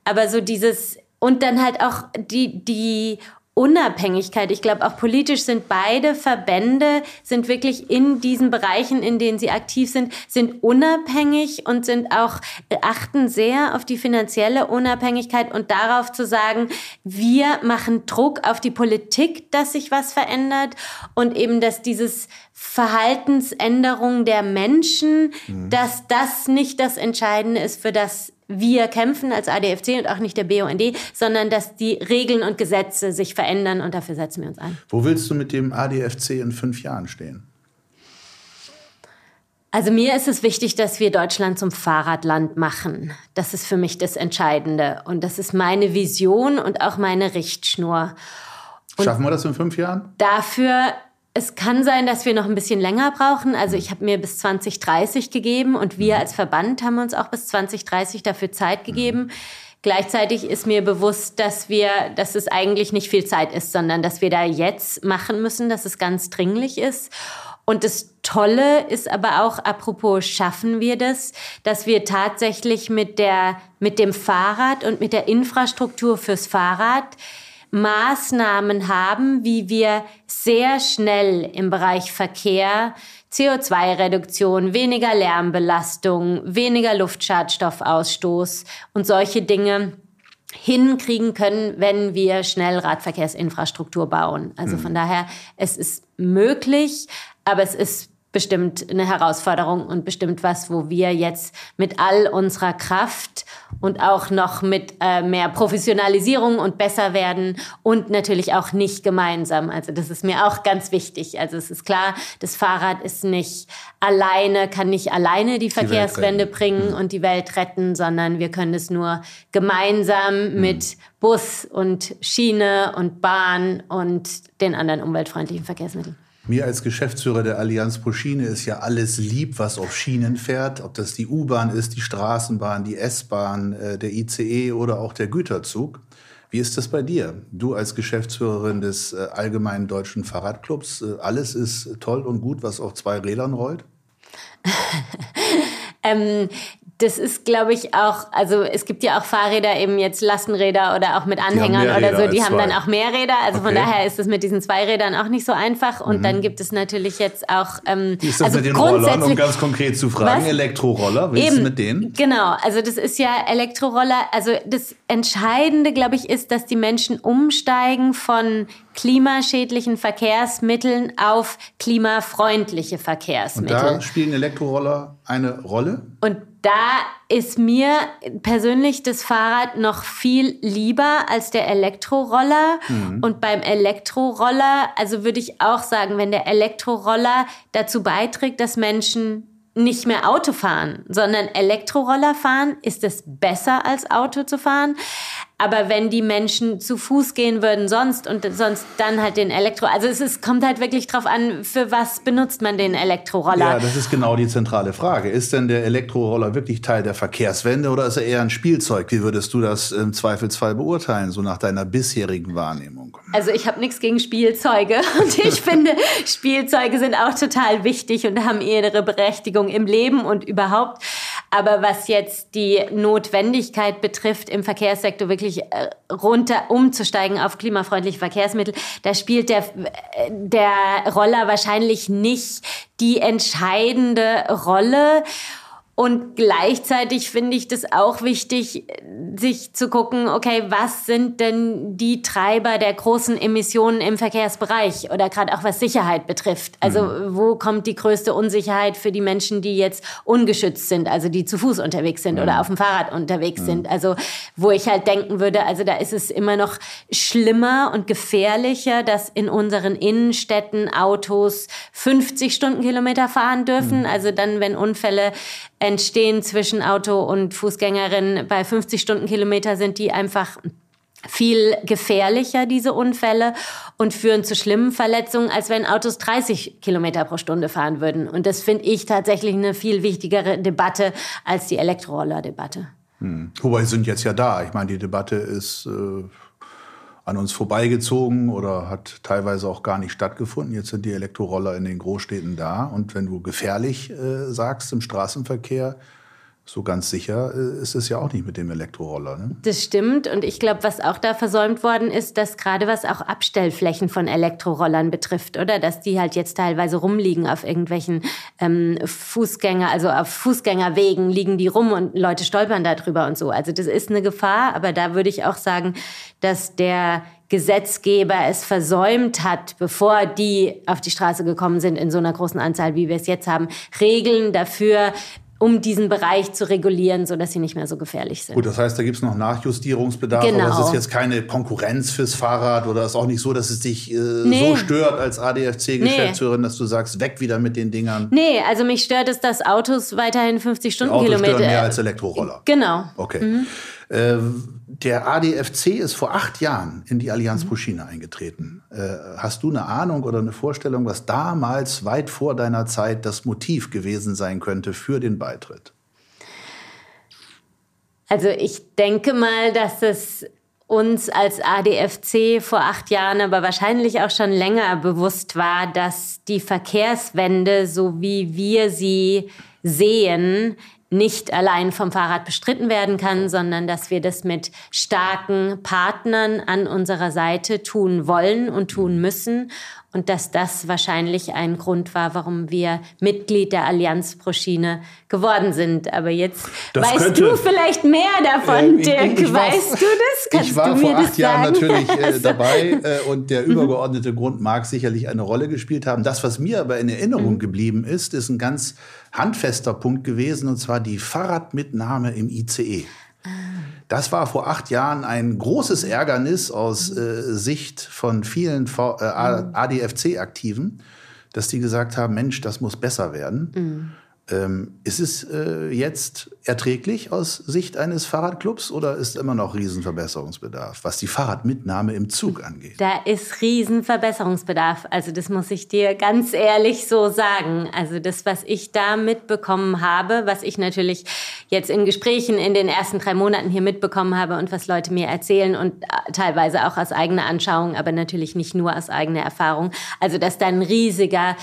Aber so dieses, und dann halt auch die, die Unabhängigkeit. Ich glaube, auch politisch sind beide Verbände, sind wirklich in diesen Bereichen, in denen sie aktiv sind, sind unabhängig und sind auch, achten sehr auf die finanzielle Unabhängigkeit und darauf zu sagen, wir machen Druck auf die Politik, dass sich was verändert und eben, dass dieses Verhaltensänderung der Menschen, mhm. dass das nicht das Entscheidende ist, für das wir kämpfen als ADFC und auch nicht der BUND, sondern dass die Regeln und Gesetze sich verändern und dafür setzen wir uns ein. Wo willst du mit dem ADFC in fünf Jahren stehen? Also mir ist es wichtig, dass wir Deutschland zum Fahrradland machen. Das ist für mich das Entscheidende. Und das ist meine Vision und auch meine Richtschnur. Und Schaffen wir das in fünf Jahren? Dafür, es kann sein, dass wir noch ein bisschen länger brauchen. Also ich habe mir bis 2030 gegeben und wir mhm. als Verband haben uns auch bis 2030 dafür Zeit gegeben. Mhm. Gleichzeitig ist mir bewusst, dass wir, dass es eigentlich nicht viel Zeit ist, sondern dass wir da jetzt machen müssen, dass es ganz dringlich ist. Und das Tolle ist aber auch, apropos schaffen wir das, dass wir tatsächlich mit der, mit dem Fahrrad und mit der Infrastruktur fürs Fahrrad Maßnahmen haben, wie wir sehr schnell im Bereich Verkehr CO2-Reduktion, weniger Lärmbelastung, weniger Luftschadstoffausstoß und solche Dinge hinkriegen können, wenn wir schnell Radverkehrsinfrastruktur bauen. Also von mhm. daher, es ist möglich, aber es ist bestimmt eine Herausforderung und bestimmt was, wo wir jetzt mit all unserer Kraft und auch noch mit äh, mehr Professionalisierung und besser werden und natürlich auch nicht gemeinsam. Also das ist mir auch ganz wichtig. Also es ist klar, das Fahrrad ist nicht alleine, kann nicht alleine die, die Verkehrswende bringen mhm. und die Welt retten, sondern wir können es nur gemeinsam mhm. mit Bus und Schiene und Bahn und den anderen umweltfreundlichen Verkehrsmitteln. Mir als Geschäftsführer der Allianz pro Schiene ist ja alles lieb, was auf Schienen fährt. Ob das die U-Bahn ist, die Straßenbahn, die S-Bahn, äh, der ICE oder auch der Güterzug. Wie ist das bei dir? Du als Geschäftsführerin des äh, Allgemeinen Deutschen Fahrradclubs, äh, alles ist toll und gut, was auf zwei Rädern rollt? [LAUGHS] ähm, das ist, glaube ich, auch, also es gibt ja auch Fahrräder, eben jetzt Lastenräder oder auch mit Anhängern oder so, die haben zwei. dann auch mehr Räder. Also okay. von daher ist es mit diesen zwei Rädern auch nicht so einfach. Und mhm. dann gibt es natürlich jetzt auch. Ähm, Wie ist das also mit den Rollern, um ganz konkret zu fragen? Was? Elektroroller, wie ist es mit denen? Genau, also das ist ja Elektroroller. Also das Entscheidende, glaube ich, ist, dass die Menschen umsteigen von klimaschädlichen Verkehrsmitteln auf klimafreundliche Verkehrsmittel. Und da spielen Elektroroller eine Rolle? Und da ist mir persönlich das Fahrrad noch viel lieber als der Elektroroller. Mhm. Und beim Elektroroller, also würde ich auch sagen, wenn der Elektroroller dazu beiträgt, dass Menschen nicht mehr Auto fahren, sondern Elektroroller fahren, ist es besser als Auto zu fahren. Aber wenn die Menschen zu Fuß gehen würden sonst und sonst dann halt den Elektro, also es ist, kommt halt wirklich drauf an, für was benutzt man den Elektroroller. Ja, das ist genau die zentrale Frage. Ist denn der Elektroroller wirklich Teil der Verkehrswende oder ist er eher ein Spielzeug? Wie würdest du das im Zweifelsfall beurteilen, so nach deiner bisherigen Wahrnehmung? Also ich habe nichts gegen Spielzeuge [LAUGHS] und ich [LAUGHS] finde, Spielzeuge sind auch total wichtig und haben ihre Berechtigung im Leben und überhaupt. Aber was jetzt die Notwendigkeit betrifft, im Verkehrssektor wirklich äh, runter umzusteigen auf klimafreundliche Verkehrsmittel, da spielt der, der Roller wahrscheinlich nicht die entscheidende Rolle. Und gleichzeitig finde ich das auch wichtig, sich zu gucken, okay, was sind denn die Treiber der großen Emissionen im Verkehrsbereich oder gerade auch was Sicherheit betrifft? Also mhm. wo kommt die größte Unsicherheit für die Menschen, die jetzt ungeschützt sind, also die zu Fuß unterwegs sind mhm. oder auf dem Fahrrad unterwegs mhm. sind? Also wo ich halt denken würde, also da ist es immer noch schlimmer und gefährlicher, dass in unseren Innenstädten Autos 50 Stundenkilometer fahren dürfen. Mhm. Also dann, wenn Unfälle entstehen zwischen Auto und Fußgängerin bei 50 Stundenkilometer sind die einfach viel gefährlicher, diese Unfälle, und führen zu schlimmen Verletzungen, als wenn Autos 30 Kilometer pro Stunde fahren würden. Und das finde ich tatsächlich eine viel wichtigere Debatte als die Elektroroller-Debatte. Hm. Wobei sind jetzt ja da. Ich meine, die Debatte ist äh, an uns vorbeigezogen oder hat teilweise auch gar nicht stattgefunden. Jetzt sind die Elektroroller in den Großstädten da. Und wenn du gefährlich äh, sagst im Straßenverkehr, so ganz sicher äh, ist es ja auch nicht mit dem Elektroroller. Ne? Das stimmt. Und ich glaube, was auch da versäumt worden ist, dass gerade was auch Abstellflächen von Elektrorollern betrifft, oder? Dass die halt jetzt teilweise rumliegen auf irgendwelchen ähm, Fußgänger, also auf Fußgängerwegen liegen die rum und Leute stolpern da drüber und so. Also das ist eine Gefahr. Aber da würde ich auch sagen, dass der Gesetzgeber es versäumt hat, bevor die auf die Straße gekommen sind in so einer großen Anzahl, wie wir es jetzt haben, Regeln dafür um diesen Bereich zu regulieren, sodass sie nicht mehr so gefährlich sind. Gut, das heißt, da gibt es noch Nachjustierungsbedarf, genau. aber es ist jetzt keine Konkurrenz fürs Fahrrad oder es ist auch nicht so, dass es dich äh, nee. so stört als ADFC-Geschäftsführerin, nee. dass du sagst, weg wieder mit den Dingern. Nee, also mich stört es, dass Autos weiterhin 50 Stundenkilometer... mehr als Elektroroller. Genau. Okay. Mhm. Äh, der ADFC ist vor acht Jahren in die Allianz pro China eingetreten. Äh, hast du eine Ahnung oder eine Vorstellung, was damals weit vor deiner Zeit das Motiv gewesen sein könnte für den Beitritt? Also ich denke mal, dass es uns als ADFC vor acht Jahren, aber wahrscheinlich auch schon länger bewusst war, dass die Verkehrswende, so wie wir sie sehen, nicht allein vom Fahrrad bestritten werden kann, sondern dass wir das mit starken Partnern an unserer Seite tun wollen und tun müssen und dass das wahrscheinlich ein Grund war, warum wir Mitglied der Allianz pro Schiene geworden sind. Aber jetzt das weißt könnte, du vielleicht mehr davon, äh, Dirk. Ich, ich weißt war, du das? Kannst ich war vor acht Jahren natürlich äh, also. dabei äh, und der mhm. übergeordnete Grund mag sicherlich eine Rolle gespielt haben. Das, was mir aber in Erinnerung mhm. geblieben ist, ist ein ganz handfester Punkt gewesen, und zwar die Fahrradmitnahme im ICE. Das war vor acht Jahren ein großes Ärgernis aus äh, Sicht von vielen äh, ADFC-Aktiven, dass die gesagt haben, Mensch, das muss besser werden. Mhm. Ähm, ist es äh, jetzt erträglich aus Sicht eines Fahrradclubs oder ist immer noch Riesenverbesserungsbedarf, was die Fahrradmitnahme im Zug angeht? Da ist Riesenverbesserungsbedarf. Also das muss ich dir ganz ehrlich so sagen. Also das, was ich da mitbekommen habe, was ich natürlich jetzt in Gesprächen in den ersten drei Monaten hier mitbekommen habe und was Leute mir erzählen und äh, teilweise auch aus eigener Anschauung, aber natürlich nicht nur aus eigener Erfahrung. Also dass da ein riesiger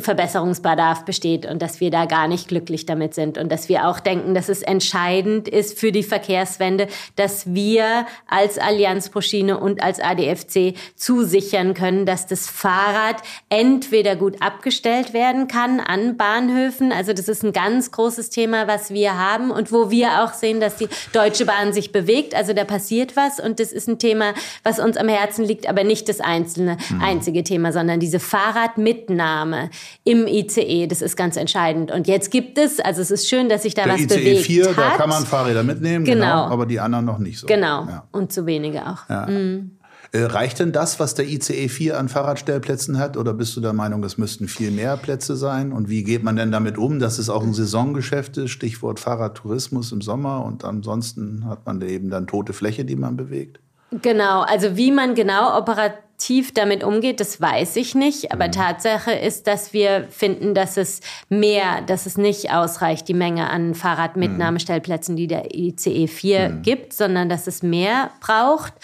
Verbesserungsbedarf besteht und dass wir da gar nicht glücklich damit sind und dass wir auch denken, dass es entscheidend ist für die Verkehrswende, dass wir als Allianz pro Schiene und als ADFC zusichern können, dass das Fahrrad entweder gut abgestellt werden kann an Bahnhöfen. Also das ist ein ganz großes Thema, was wir haben und wo wir auch sehen, dass die Deutsche Bahn sich bewegt. Also da passiert was und das ist ein Thema, was uns am Herzen liegt, aber nicht das einzelne, mhm. einzige Thema, sondern diese Fahrradmitnahme im ICE. Das ist ganz entscheidend. Und jetzt gibt es, also es ist schön, dass sich da Der was ICE bewegt 4, hat. da kann man Fahrräder mitnehmen, genau. genau. aber die anderen noch nicht so. Genau. Ja. Und zu wenige auch. Ja. Mhm. Äh, reicht denn das, was der ICE 4 an Fahrradstellplätzen hat? Oder bist du der Meinung, es müssten viel mehr Plätze sein? Und wie geht man denn damit um, dass es auch ein Saisongeschäft ist? Stichwort Fahrradtourismus im Sommer. Und ansonsten hat man eben dann tote Fläche, die man bewegt? Genau, also wie man genau operativ damit umgeht, das weiß ich nicht. Aber mhm. Tatsache ist, dass wir finden, dass es mehr, dass es nicht ausreicht, die Menge an Fahrradmitnahmestellplätzen, die der ICE 4 mhm. gibt, sondern dass es mehr braucht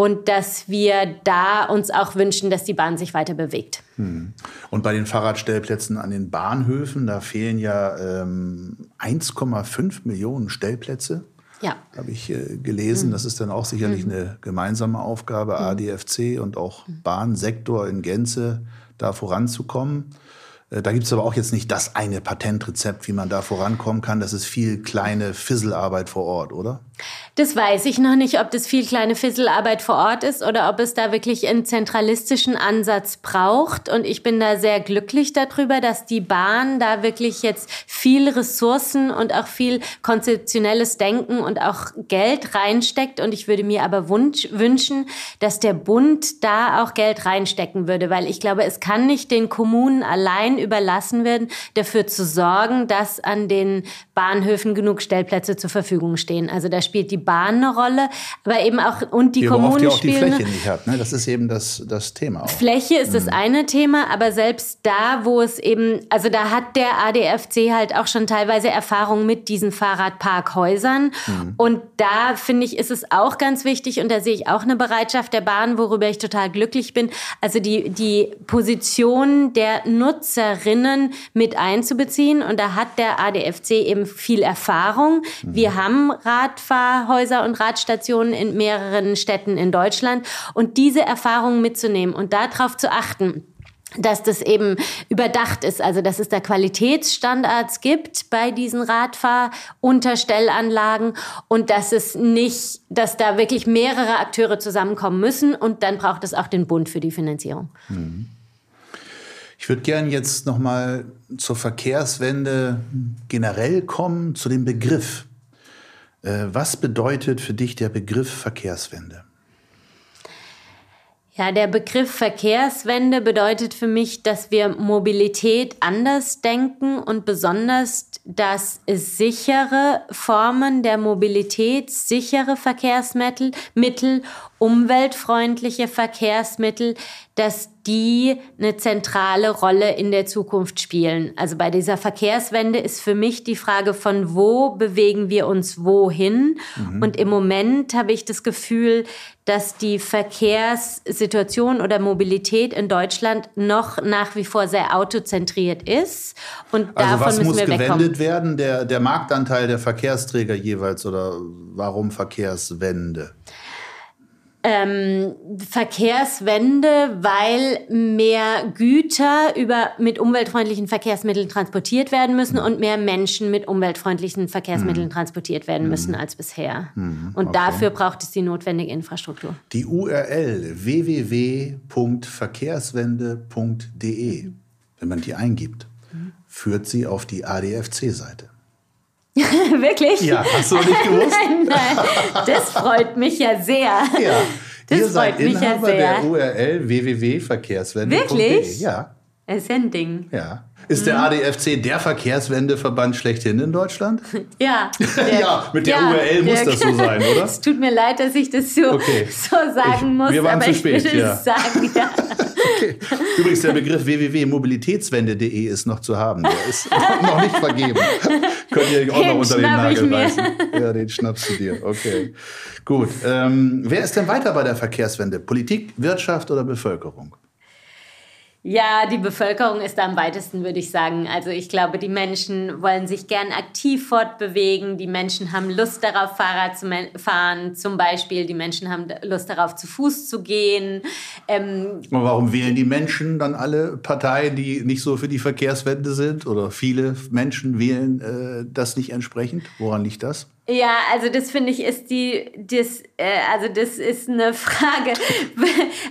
und dass wir da uns auch wünschen, dass die Bahn sich weiter bewegt. Mhm. Und bei den Fahrradstellplätzen an den Bahnhöfen, da fehlen ja ähm, 1,5 Millionen Stellplätze. Ja. Habe ich äh, gelesen. Mhm. Das ist dann auch sicherlich mhm. eine gemeinsame Aufgabe, mhm. ADFC und auch mhm. Bahnsektor in Gänze da voranzukommen. Äh, da gibt es aber auch jetzt nicht das eine Patentrezept, wie man da vorankommen kann. Das ist viel kleine Fisselarbeit vor Ort, oder? Das weiß ich noch nicht, ob das viel kleine Fisselarbeit vor Ort ist oder ob es da wirklich einen zentralistischen Ansatz braucht. Und ich bin da sehr glücklich darüber, dass die Bahn da wirklich jetzt viel Ressourcen und auch viel konzeptionelles Denken und auch Geld reinsteckt. Und ich würde mir aber wunsch, wünschen, dass der Bund da auch Geld reinstecken würde, weil ich glaube, es kann nicht den Kommunen allein überlassen werden, dafür zu sorgen, dass an den Bahnhöfen genug Stellplätze zur Verfügung stehen. Also da spielt die Bahn eine Rolle, aber eben auch und die, Kommunen oft spielen. Die Fläche nicht hat, ne? Das ist eben das, das Thema. Auch. Fläche ist mhm. das eine Thema, aber selbst da, wo es eben, also da hat der ADFC halt auch schon teilweise Erfahrung mit diesen Fahrradparkhäusern. Mhm. Und da finde ich, ist es auch ganz wichtig und da sehe ich auch eine Bereitschaft der Bahn, worüber ich total glücklich bin. Also die, die Position der Nutzerinnen mit einzubeziehen. Und da hat der ADFC eben viel Erfahrung. Mhm. Wir haben Radfahrhäuser und Radstationen in mehreren Städten in Deutschland und diese Erfahrungen mitzunehmen und darauf zu achten, dass das eben überdacht ist, also dass es da Qualitätsstandards gibt bei diesen Radfahrunterstellanlagen und dass es nicht, dass da wirklich mehrere Akteure zusammenkommen müssen und dann braucht es auch den Bund für die Finanzierung. Ich würde gerne jetzt noch mal zur Verkehrswende generell kommen, zu dem Begriff. Äh, was bedeutet für dich der Begriff Verkehrswende? Ja, der Begriff Verkehrswende bedeutet für mich, dass wir Mobilität anders denken und besonders, dass sichere Formen der Mobilität, sichere Verkehrsmittel Mittel umweltfreundliche Verkehrsmittel, dass die eine zentrale Rolle in der Zukunft spielen. Also bei dieser Verkehrswende ist für mich die Frage von wo bewegen wir uns wohin? Mhm. Und im Moment habe ich das Gefühl, dass die Verkehrssituation oder Mobilität in Deutschland noch nach wie vor sehr autozentriert ist. Und also davon was müssen muss wir gewendet wegkommen. werden? Der, der Marktanteil der Verkehrsträger jeweils oder warum Verkehrswende? Ähm, Verkehrswende, weil mehr Güter über, mit umweltfreundlichen Verkehrsmitteln transportiert werden müssen und mehr Menschen mit umweltfreundlichen Verkehrsmitteln mhm. transportiert werden müssen als bisher. Mhm. Und okay. dafür braucht es die notwendige Infrastruktur. Die URL www.verkehrswende.de, wenn man die eingibt, mhm. führt sie auf die ADFC-Seite. [LAUGHS] Wirklich? Ja, hast du nicht gewusst? [LAUGHS] nein, nein, das freut mich ja sehr. Ja, das ihr seid Inhaber ja der URL www.verkehrswende.de. Wirklich? Ja. Das ist ja ein Ding. Ja. Ist der ADFC der Verkehrswendeverband schlechthin in Deutschland? [LAUGHS] Ja. Der, ja, mit der ja, URL muss das so sein, oder? Es tut mir leid, dass ich das so, okay. so sagen ich, muss, wir waren aber zu spät, ich würde ja. es sagen. Ja. okay. Übrigens, der Begriff www.mobilitätswende.de ist noch zu haben. Der ist noch nicht vergeben. Könnt ihr auch den noch unter den Nagel reißen. Ja, den schnappst du dir. Okay. Gut. Ähm, wer ist denn weiter bei der Verkehrswende? Politik, Wirtschaft oder Bevölkerung? Ja, die Bevölkerung ist am weitesten, würde ich sagen. Also ich glaube, die Menschen wollen sich gern aktiv fortbewegen. Die Menschen haben Lust darauf, Fahrrad zu fahren, zum Beispiel. Die Menschen haben Lust darauf, zu Fuß zu gehen. Ähm, Aber warum wählen die Menschen dann alle Parteien, die nicht so für die Verkehrswende sind? Oder viele Menschen wählen äh, das nicht entsprechend? Woran liegt das? Ja, also das finde ich ist die, das, äh, also das ist eine [LAUGHS] Frage.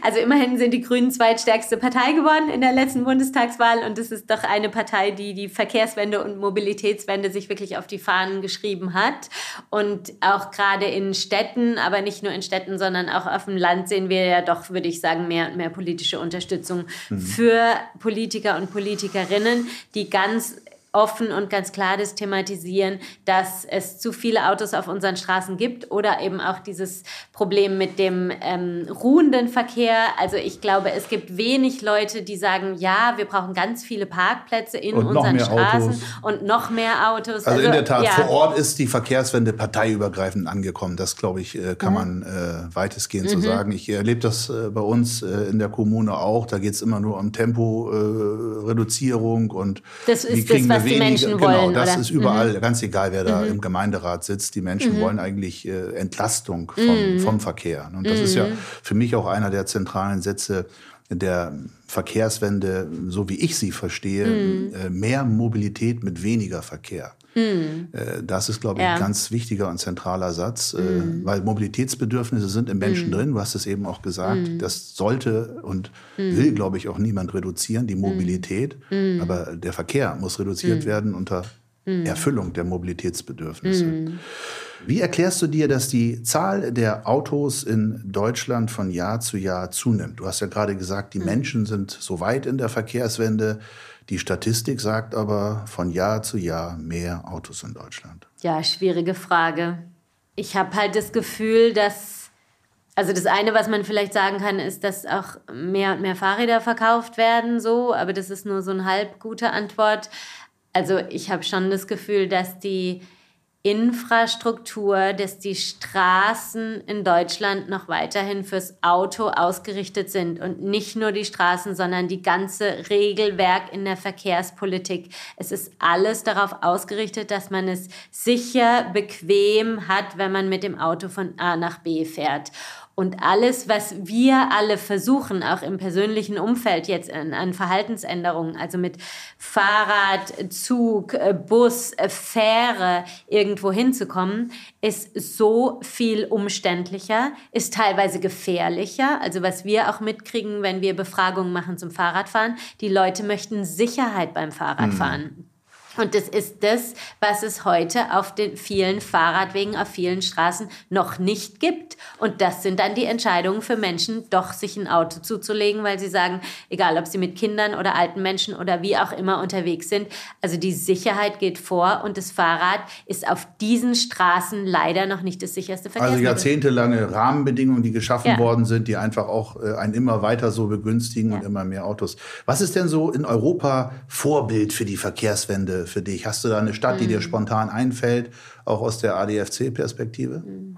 Also immerhin sind die Grünen zweitstärkste Partei geworden in der letzten Bundestagswahl und das ist doch eine Partei, die die Verkehrswende und Mobilitätswende sich wirklich auf die Fahnen geschrieben hat. Und auch gerade in Städten, aber nicht nur in Städten, sondern auch auf dem Land sehen wir ja doch, würde ich sagen, mehr und mehr politische Unterstützung mhm. für Politiker und Politikerinnen, die ganz offen und ganz klar das thematisieren, dass es zu viele Autos auf unseren Straßen gibt oder eben auch dieses Problem mit dem ähm, ruhenden Verkehr. Also ich glaube, es gibt wenig Leute, die sagen, ja, wir brauchen ganz viele Parkplätze in und unseren Straßen Autos. und noch mehr Autos. Also, also in der Tat, ja. vor Ort ist die Verkehrswende parteiübergreifend angekommen. Das, glaube ich, äh, kann mhm. man äh, weitestgehend mhm. so sagen. Ich erlebe das äh, bei uns äh, in der Kommune auch. Da geht es immer nur um Temporeduzierung und das ist wie kriegen das, was die Menschen genau, wollen. Genau, das oder? ist überall, mhm. ganz egal, wer da mhm. im Gemeinderat sitzt. Die Menschen mhm. wollen eigentlich äh, Entlastung vom, mhm. vom Verkehr. Und das ist ja mhm. für mich auch einer der zentralen Sätze der Verkehrswende, so wie ich sie verstehe, mhm. äh, mehr Mobilität mit weniger Verkehr. Mhm. Das ist, glaube ich, ja. ein ganz wichtiger und zentraler Satz, mhm. weil Mobilitätsbedürfnisse sind im Menschen mhm. drin. Du hast es eben auch gesagt. Mhm. Das sollte und mhm. will, glaube ich, auch niemand reduzieren, die Mobilität. Aber der Verkehr muss reduziert werden unter Erfüllung der Mobilitätsbedürfnisse. Wie erklärst du dir, dass die Zahl der Autos in Deutschland von Jahr zu Jahr zunimmt? Du hast ja gerade gesagt, die Menschen sind so weit in der Verkehrswende. Die Statistik sagt aber von Jahr zu Jahr mehr Autos in Deutschland. Ja, schwierige Frage. Ich habe halt das Gefühl, dass, also das eine, was man vielleicht sagen kann, ist, dass auch mehr und mehr Fahrräder verkauft werden, so, aber das ist nur so eine halb gute Antwort. Also ich habe schon das Gefühl, dass die Infrastruktur, dass die Straßen in Deutschland noch weiterhin fürs Auto ausgerichtet sind und nicht nur die Straßen, sondern die ganze Regelwerk in der Verkehrspolitik. Es ist alles darauf ausgerichtet, dass man es sicher, bequem hat, wenn man mit dem Auto von A nach B fährt. Und alles, was wir alle versuchen, auch im persönlichen Umfeld jetzt an, an Verhaltensänderungen, also mit Fahrrad, Zug, äh, Bus, äh, Fähre irgendwo hinzukommen, ist so viel umständlicher, ist teilweise gefährlicher. Also was wir auch mitkriegen, wenn wir Befragungen machen zum Fahrradfahren, die Leute möchten Sicherheit beim Fahrradfahren. Mhm. Und das ist das, was es heute auf den vielen Fahrradwegen, auf vielen Straßen noch nicht gibt. Und das sind dann die Entscheidungen für Menschen, doch sich ein Auto zuzulegen, weil sie sagen, egal ob sie mit Kindern oder alten Menschen oder wie auch immer unterwegs sind, also die Sicherheit geht vor und das Fahrrad ist auf diesen Straßen leider noch nicht das sicherste also Verkehrsmittel. Also jahrzehntelange Rahmenbedingungen, die geschaffen ja. worden sind, die einfach auch äh, einen immer weiter so begünstigen ja. und immer mehr Autos. Was ist denn so in Europa Vorbild für die Verkehrswende? Für dich? Hast du da eine Stadt, die dir mhm. spontan einfällt, auch aus der ADFC-Perspektive? Mhm.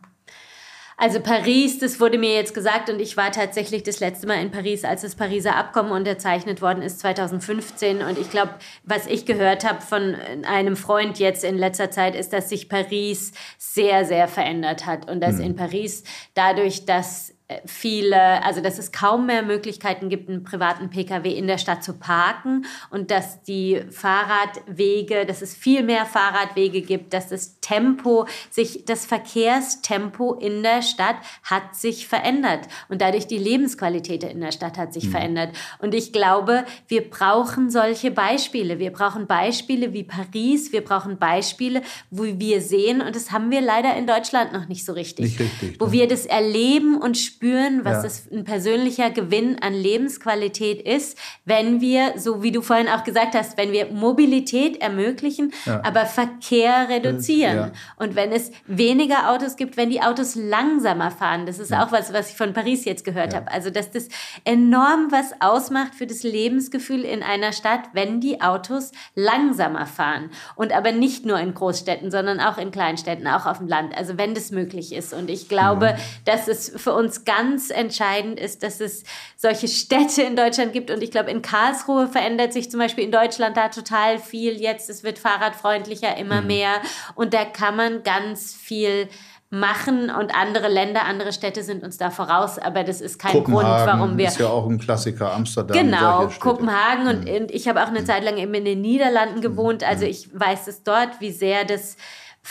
Also Paris, das wurde mir jetzt gesagt und ich war tatsächlich das letzte Mal in Paris, als das Pariser Abkommen unterzeichnet worden ist, 2015. Und ich glaube, was ich gehört habe von einem Freund jetzt in letzter Zeit, ist, dass sich Paris sehr, sehr verändert hat und dass mhm. in Paris dadurch, dass viele, also dass es kaum mehr Möglichkeiten gibt, einen privaten Pkw in der Stadt zu parken und dass die Fahrradwege, dass es viel mehr Fahrradwege gibt, dass das Tempo sich, das Verkehrstempo in der Stadt hat sich verändert und dadurch die Lebensqualität in der Stadt hat sich mhm. verändert. Und ich glaube, wir brauchen solche Beispiele. Wir brauchen Beispiele wie Paris, wir brauchen Beispiele, wo wir sehen, und das haben wir leider in Deutschland noch nicht so richtig, nicht richtig wo ne? wir das erleben und spüren, spüren, was ja. das ein persönlicher Gewinn an Lebensqualität ist, wenn wir, so wie du vorhin auch gesagt hast, wenn wir Mobilität ermöglichen, ja. aber Verkehr reduzieren. Ja. Und wenn es weniger Autos gibt, wenn die Autos langsamer fahren, das ist auch was, was ich von Paris jetzt gehört habe. Also, dass das enorm was ausmacht für das Lebensgefühl in einer Stadt, wenn die Autos langsamer fahren. Und aber nicht nur in Großstädten, sondern auch in Kleinstädten, auch auf dem Land. Also, wenn das möglich ist. Und ich glaube, dass es für uns ganz entscheidend ist, dass es solche Städte in Deutschland gibt. Und ich glaube, in Karlsruhe verändert sich zum Beispiel in Deutschland da total viel jetzt. Es wird fahrradfreundlicher immer mhm. mehr. Und da kann man ganz viel machen und andere Länder, andere Städte sind uns da voraus, aber das ist kein Grund, warum wir. ist ja auch ein Klassiker, Amsterdam. Genau, Kopenhagen und, mhm. ich habe auch eine mhm. Zeit lang eben in den Niederlanden gewohnt, also mhm. ich weiß es dort, wie sehr das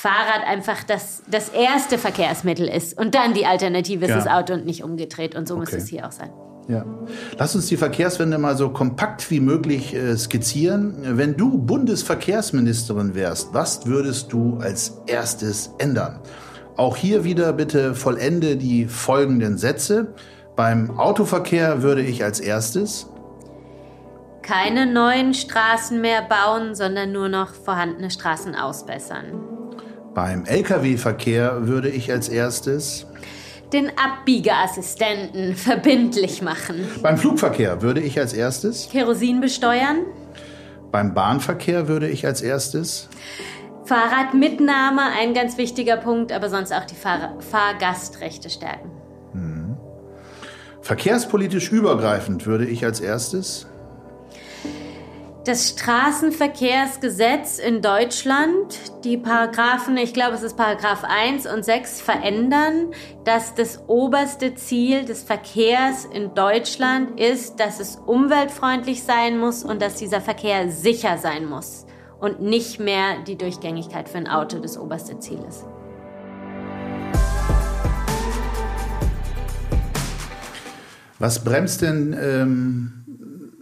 Fahrrad einfach das, das erste Verkehrsmittel ist und dann die Alternative ist ja. das Auto und nicht umgedreht. Und so okay. muss es hier auch sein. Ja. Lass uns die Verkehrswende mal so kompakt wie möglich äh, skizzieren. Wenn du Bundesverkehrsministerin wärst, was würdest du als erstes ändern? Auch hier wieder bitte vollende die folgenden Sätze. Beim Autoverkehr würde ich als erstes keine neuen Straßen mehr bauen, sondern nur noch vorhandene Straßen ausbessern. Beim Lkw-Verkehr würde ich als erstes den Abbiegeassistenten verbindlich machen. Beim Flugverkehr würde ich als erstes Kerosin besteuern. Beim Bahnverkehr würde ich als erstes Fahrradmitnahme, ein ganz wichtiger Punkt, aber sonst auch die Fahr Fahrgastrechte stärken. Hm. Verkehrspolitisch übergreifend würde ich als erstes das Straßenverkehrsgesetz in Deutschland, die Paragraphen, ich glaube es ist Paragraph 1 und 6, verändern, dass das oberste Ziel des Verkehrs in Deutschland ist, dass es umweltfreundlich sein muss und dass dieser Verkehr sicher sein muss und nicht mehr die Durchgängigkeit für ein Auto das oberste Ziel ist. Was bremst denn ähm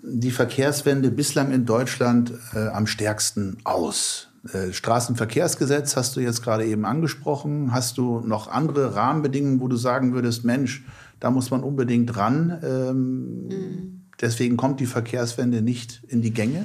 die Verkehrswende bislang in Deutschland äh, am stärksten aus? Äh, Straßenverkehrsgesetz hast du jetzt gerade eben angesprochen. Hast du noch andere Rahmenbedingungen, wo du sagen würdest, Mensch, da muss man unbedingt ran? Ähm, mhm. Deswegen kommt die Verkehrswende nicht in die Gänge?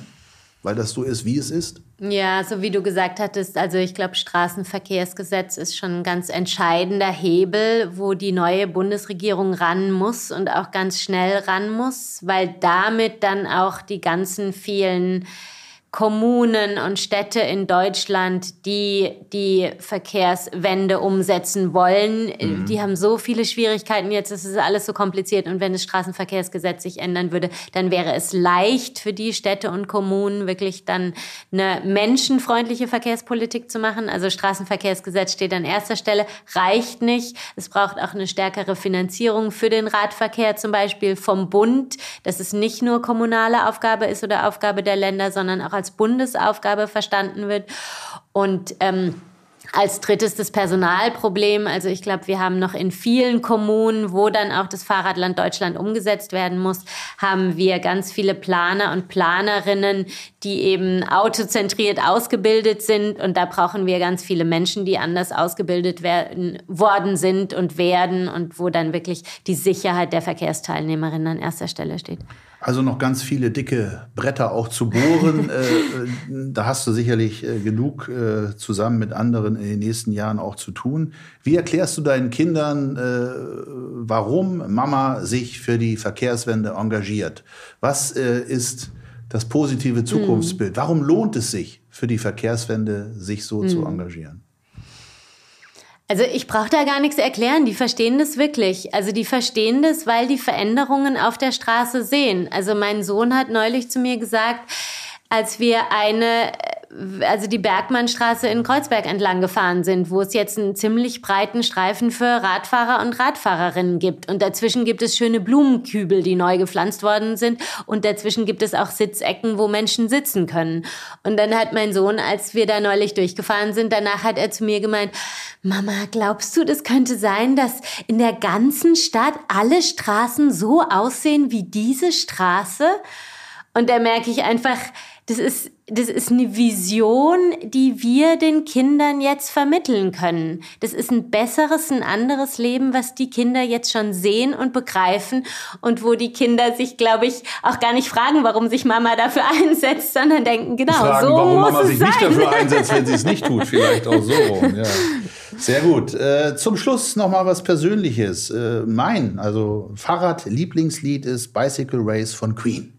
Weil das so ist, wie es ist? Ja, so wie du gesagt hattest, also ich glaube, Straßenverkehrsgesetz ist schon ein ganz entscheidender Hebel, wo die neue Bundesregierung ran muss und auch ganz schnell ran muss, weil damit dann auch die ganzen vielen Kommunen und Städte in Deutschland, die die Verkehrswende umsetzen wollen. Mhm. Die haben so viele Schwierigkeiten. Jetzt ist es alles so kompliziert. Und wenn das Straßenverkehrsgesetz sich ändern würde, dann wäre es leicht für die Städte und Kommunen wirklich dann eine menschenfreundliche Verkehrspolitik zu machen. Also Straßenverkehrsgesetz steht an erster Stelle, reicht nicht. Es braucht auch eine stärkere Finanzierung für den Radverkehr zum Beispiel vom Bund, dass es nicht nur kommunale Aufgabe ist oder Aufgabe der Länder, sondern auch als Bundesaufgabe verstanden wird. Und ähm, als drittes das Personalproblem. Also ich glaube, wir haben noch in vielen Kommunen, wo dann auch das Fahrradland Deutschland umgesetzt werden muss, haben wir ganz viele Planer und Planerinnen, die eben autozentriert ausgebildet sind. Und da brauchen wir ganz viele Menschen, die anders ausgebildet werden, worden sind und werden und wo dann wirklich die Sicherheit der Verkehrsteilnehmerinnen an erster Stelle steht. Also noch ganz viele dicke Bretter auch zu bohren. [LAUGHS] äh, da hast du sicherlich äh, genug äh, zusammen mit anderen in den nächsten Jahren auch zu tun. Wie erklärst du deinen Kindern, äh, warum Mama sich für die Verkehrswende engagiert? Was äh, ist das positive Zukunftsbild? Mhm. Warum lohnt es sich für die Verkehrswende, sich so mhm. zu engagieren? Also ich brauche da gar nichts erklären, die verstehen das wirklich. Also die verstehen das, weil die Veränderungen auf der Straße sehen. Also mein Sohn hat neulich zu mir gesagt, als wir eine also die Bergmannstraße in Kreuzberg entlang gefahren sind, wo es jetzt einen ziemlich breiten Streifen für Radfahrer und Radfahrerinnen gibt. Und dazwischen gibt es schöne Blumenkübel, die neu gepflanzt worden sind. Und dazwischen gibt es auch Sitzecken, wo Menschen sitzen können. Und dann hat mein Sohn, als wir da neulich durchgefahren sind, danach hat er zu mir gemeint, Mama, glaubst du, das könnte sein, dass in der ganzen Stadt alle Straßen so aussehen wie diese Straße? Und da merke ich einfach, das ist, das ist eine Vision, die wir den Kindern jetzt vermitteln können. Das ist ein besseres, ein anderes Leben, was die Kinder jetzt schon sehen und begreifen und wo die Kinder sich, glaube ich, auch gar nicht fragen, warum sich Mama dafür [LAUGHS] einsetzt, sondern denken, genau, fragen, so warum muss Mama es sich sein. nicht dafür einsetzt, wenn sie es nicht tut, [LAUGHS] vielleicht auch so. Ja. Sehr gut. Äh, zum Schluss noch mal was Persönliches. Äh, mein, also Fahrrad-Lieblingslied ist Bicycle Race von Queen.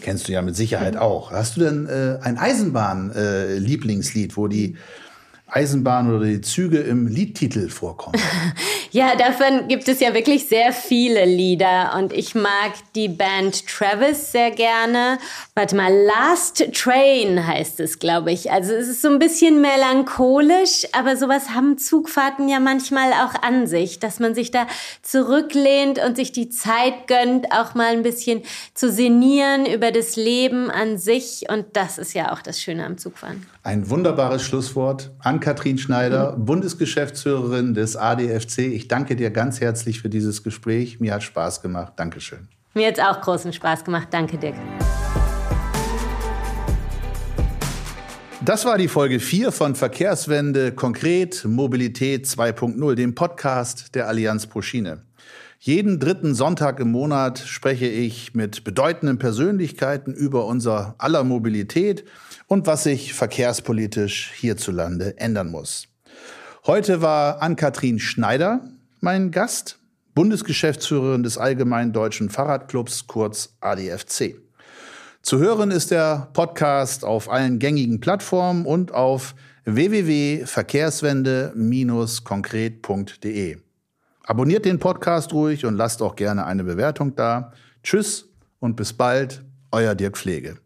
Kennst du ja mit Sicherheit auch. Hast du denn äh, ein Eisenbahn-Lieblingslied, äh, wo die Eisenbahn oder die Züge im Liedtitel vorkommen? [LAUGHS] ja, davon gibt es ja wirklich sehr viele Lieder und ich mag die Band Travis sehr gerne. Warte mal, Last Train heißt es, glaube ich. Also es ist so ein bisschen melancholisch, aber sowas haben Zugfahrten ja manchmal auch an sich, dass man sich da zurücklehnt und sich die Zeit gönnt, auch mal ein bisschen zu sinnieren über das Leben an sich und das ist ja auch das Schöne am Zugfahren. Ein wunderbares Schlusswort. Ann-Kathrin Schneider, mhm. Bundesgeschäftsführerin des ADFC. Ich danke dir ganz herzlich für dieses Gespräch. Mir hat Spaß gemacht. Dankeschön. Mir hat es auch großen Spaß gemacht. Danke, Dirk. Das war die Folge 4 von Verkehrswende konkret Mobilität 2.0, dem Podcast der Allianz pro Schiene. Jeden dritten Sonntag im Monat spreche ich mit bedeutenden Persönlichkeiten über unser aller Mobilität und was sich verkehrspolitisch hierzulande ändern muss. Heute war Ann-Kathrin Schneider mein Gast, Bundesgeschäftsführerin des Allgemeinen Deutschen Fahrradclubs, kurz ADFC. Zu hören ist der Podcast auf allen gängigen Plattformen und auf www.verkehrswende-konkret.de. Abonniert den Podcast ruhig und lasst auch gerne eine Bewertung da. Tschüss und bis bald, euer Dirk Pflege.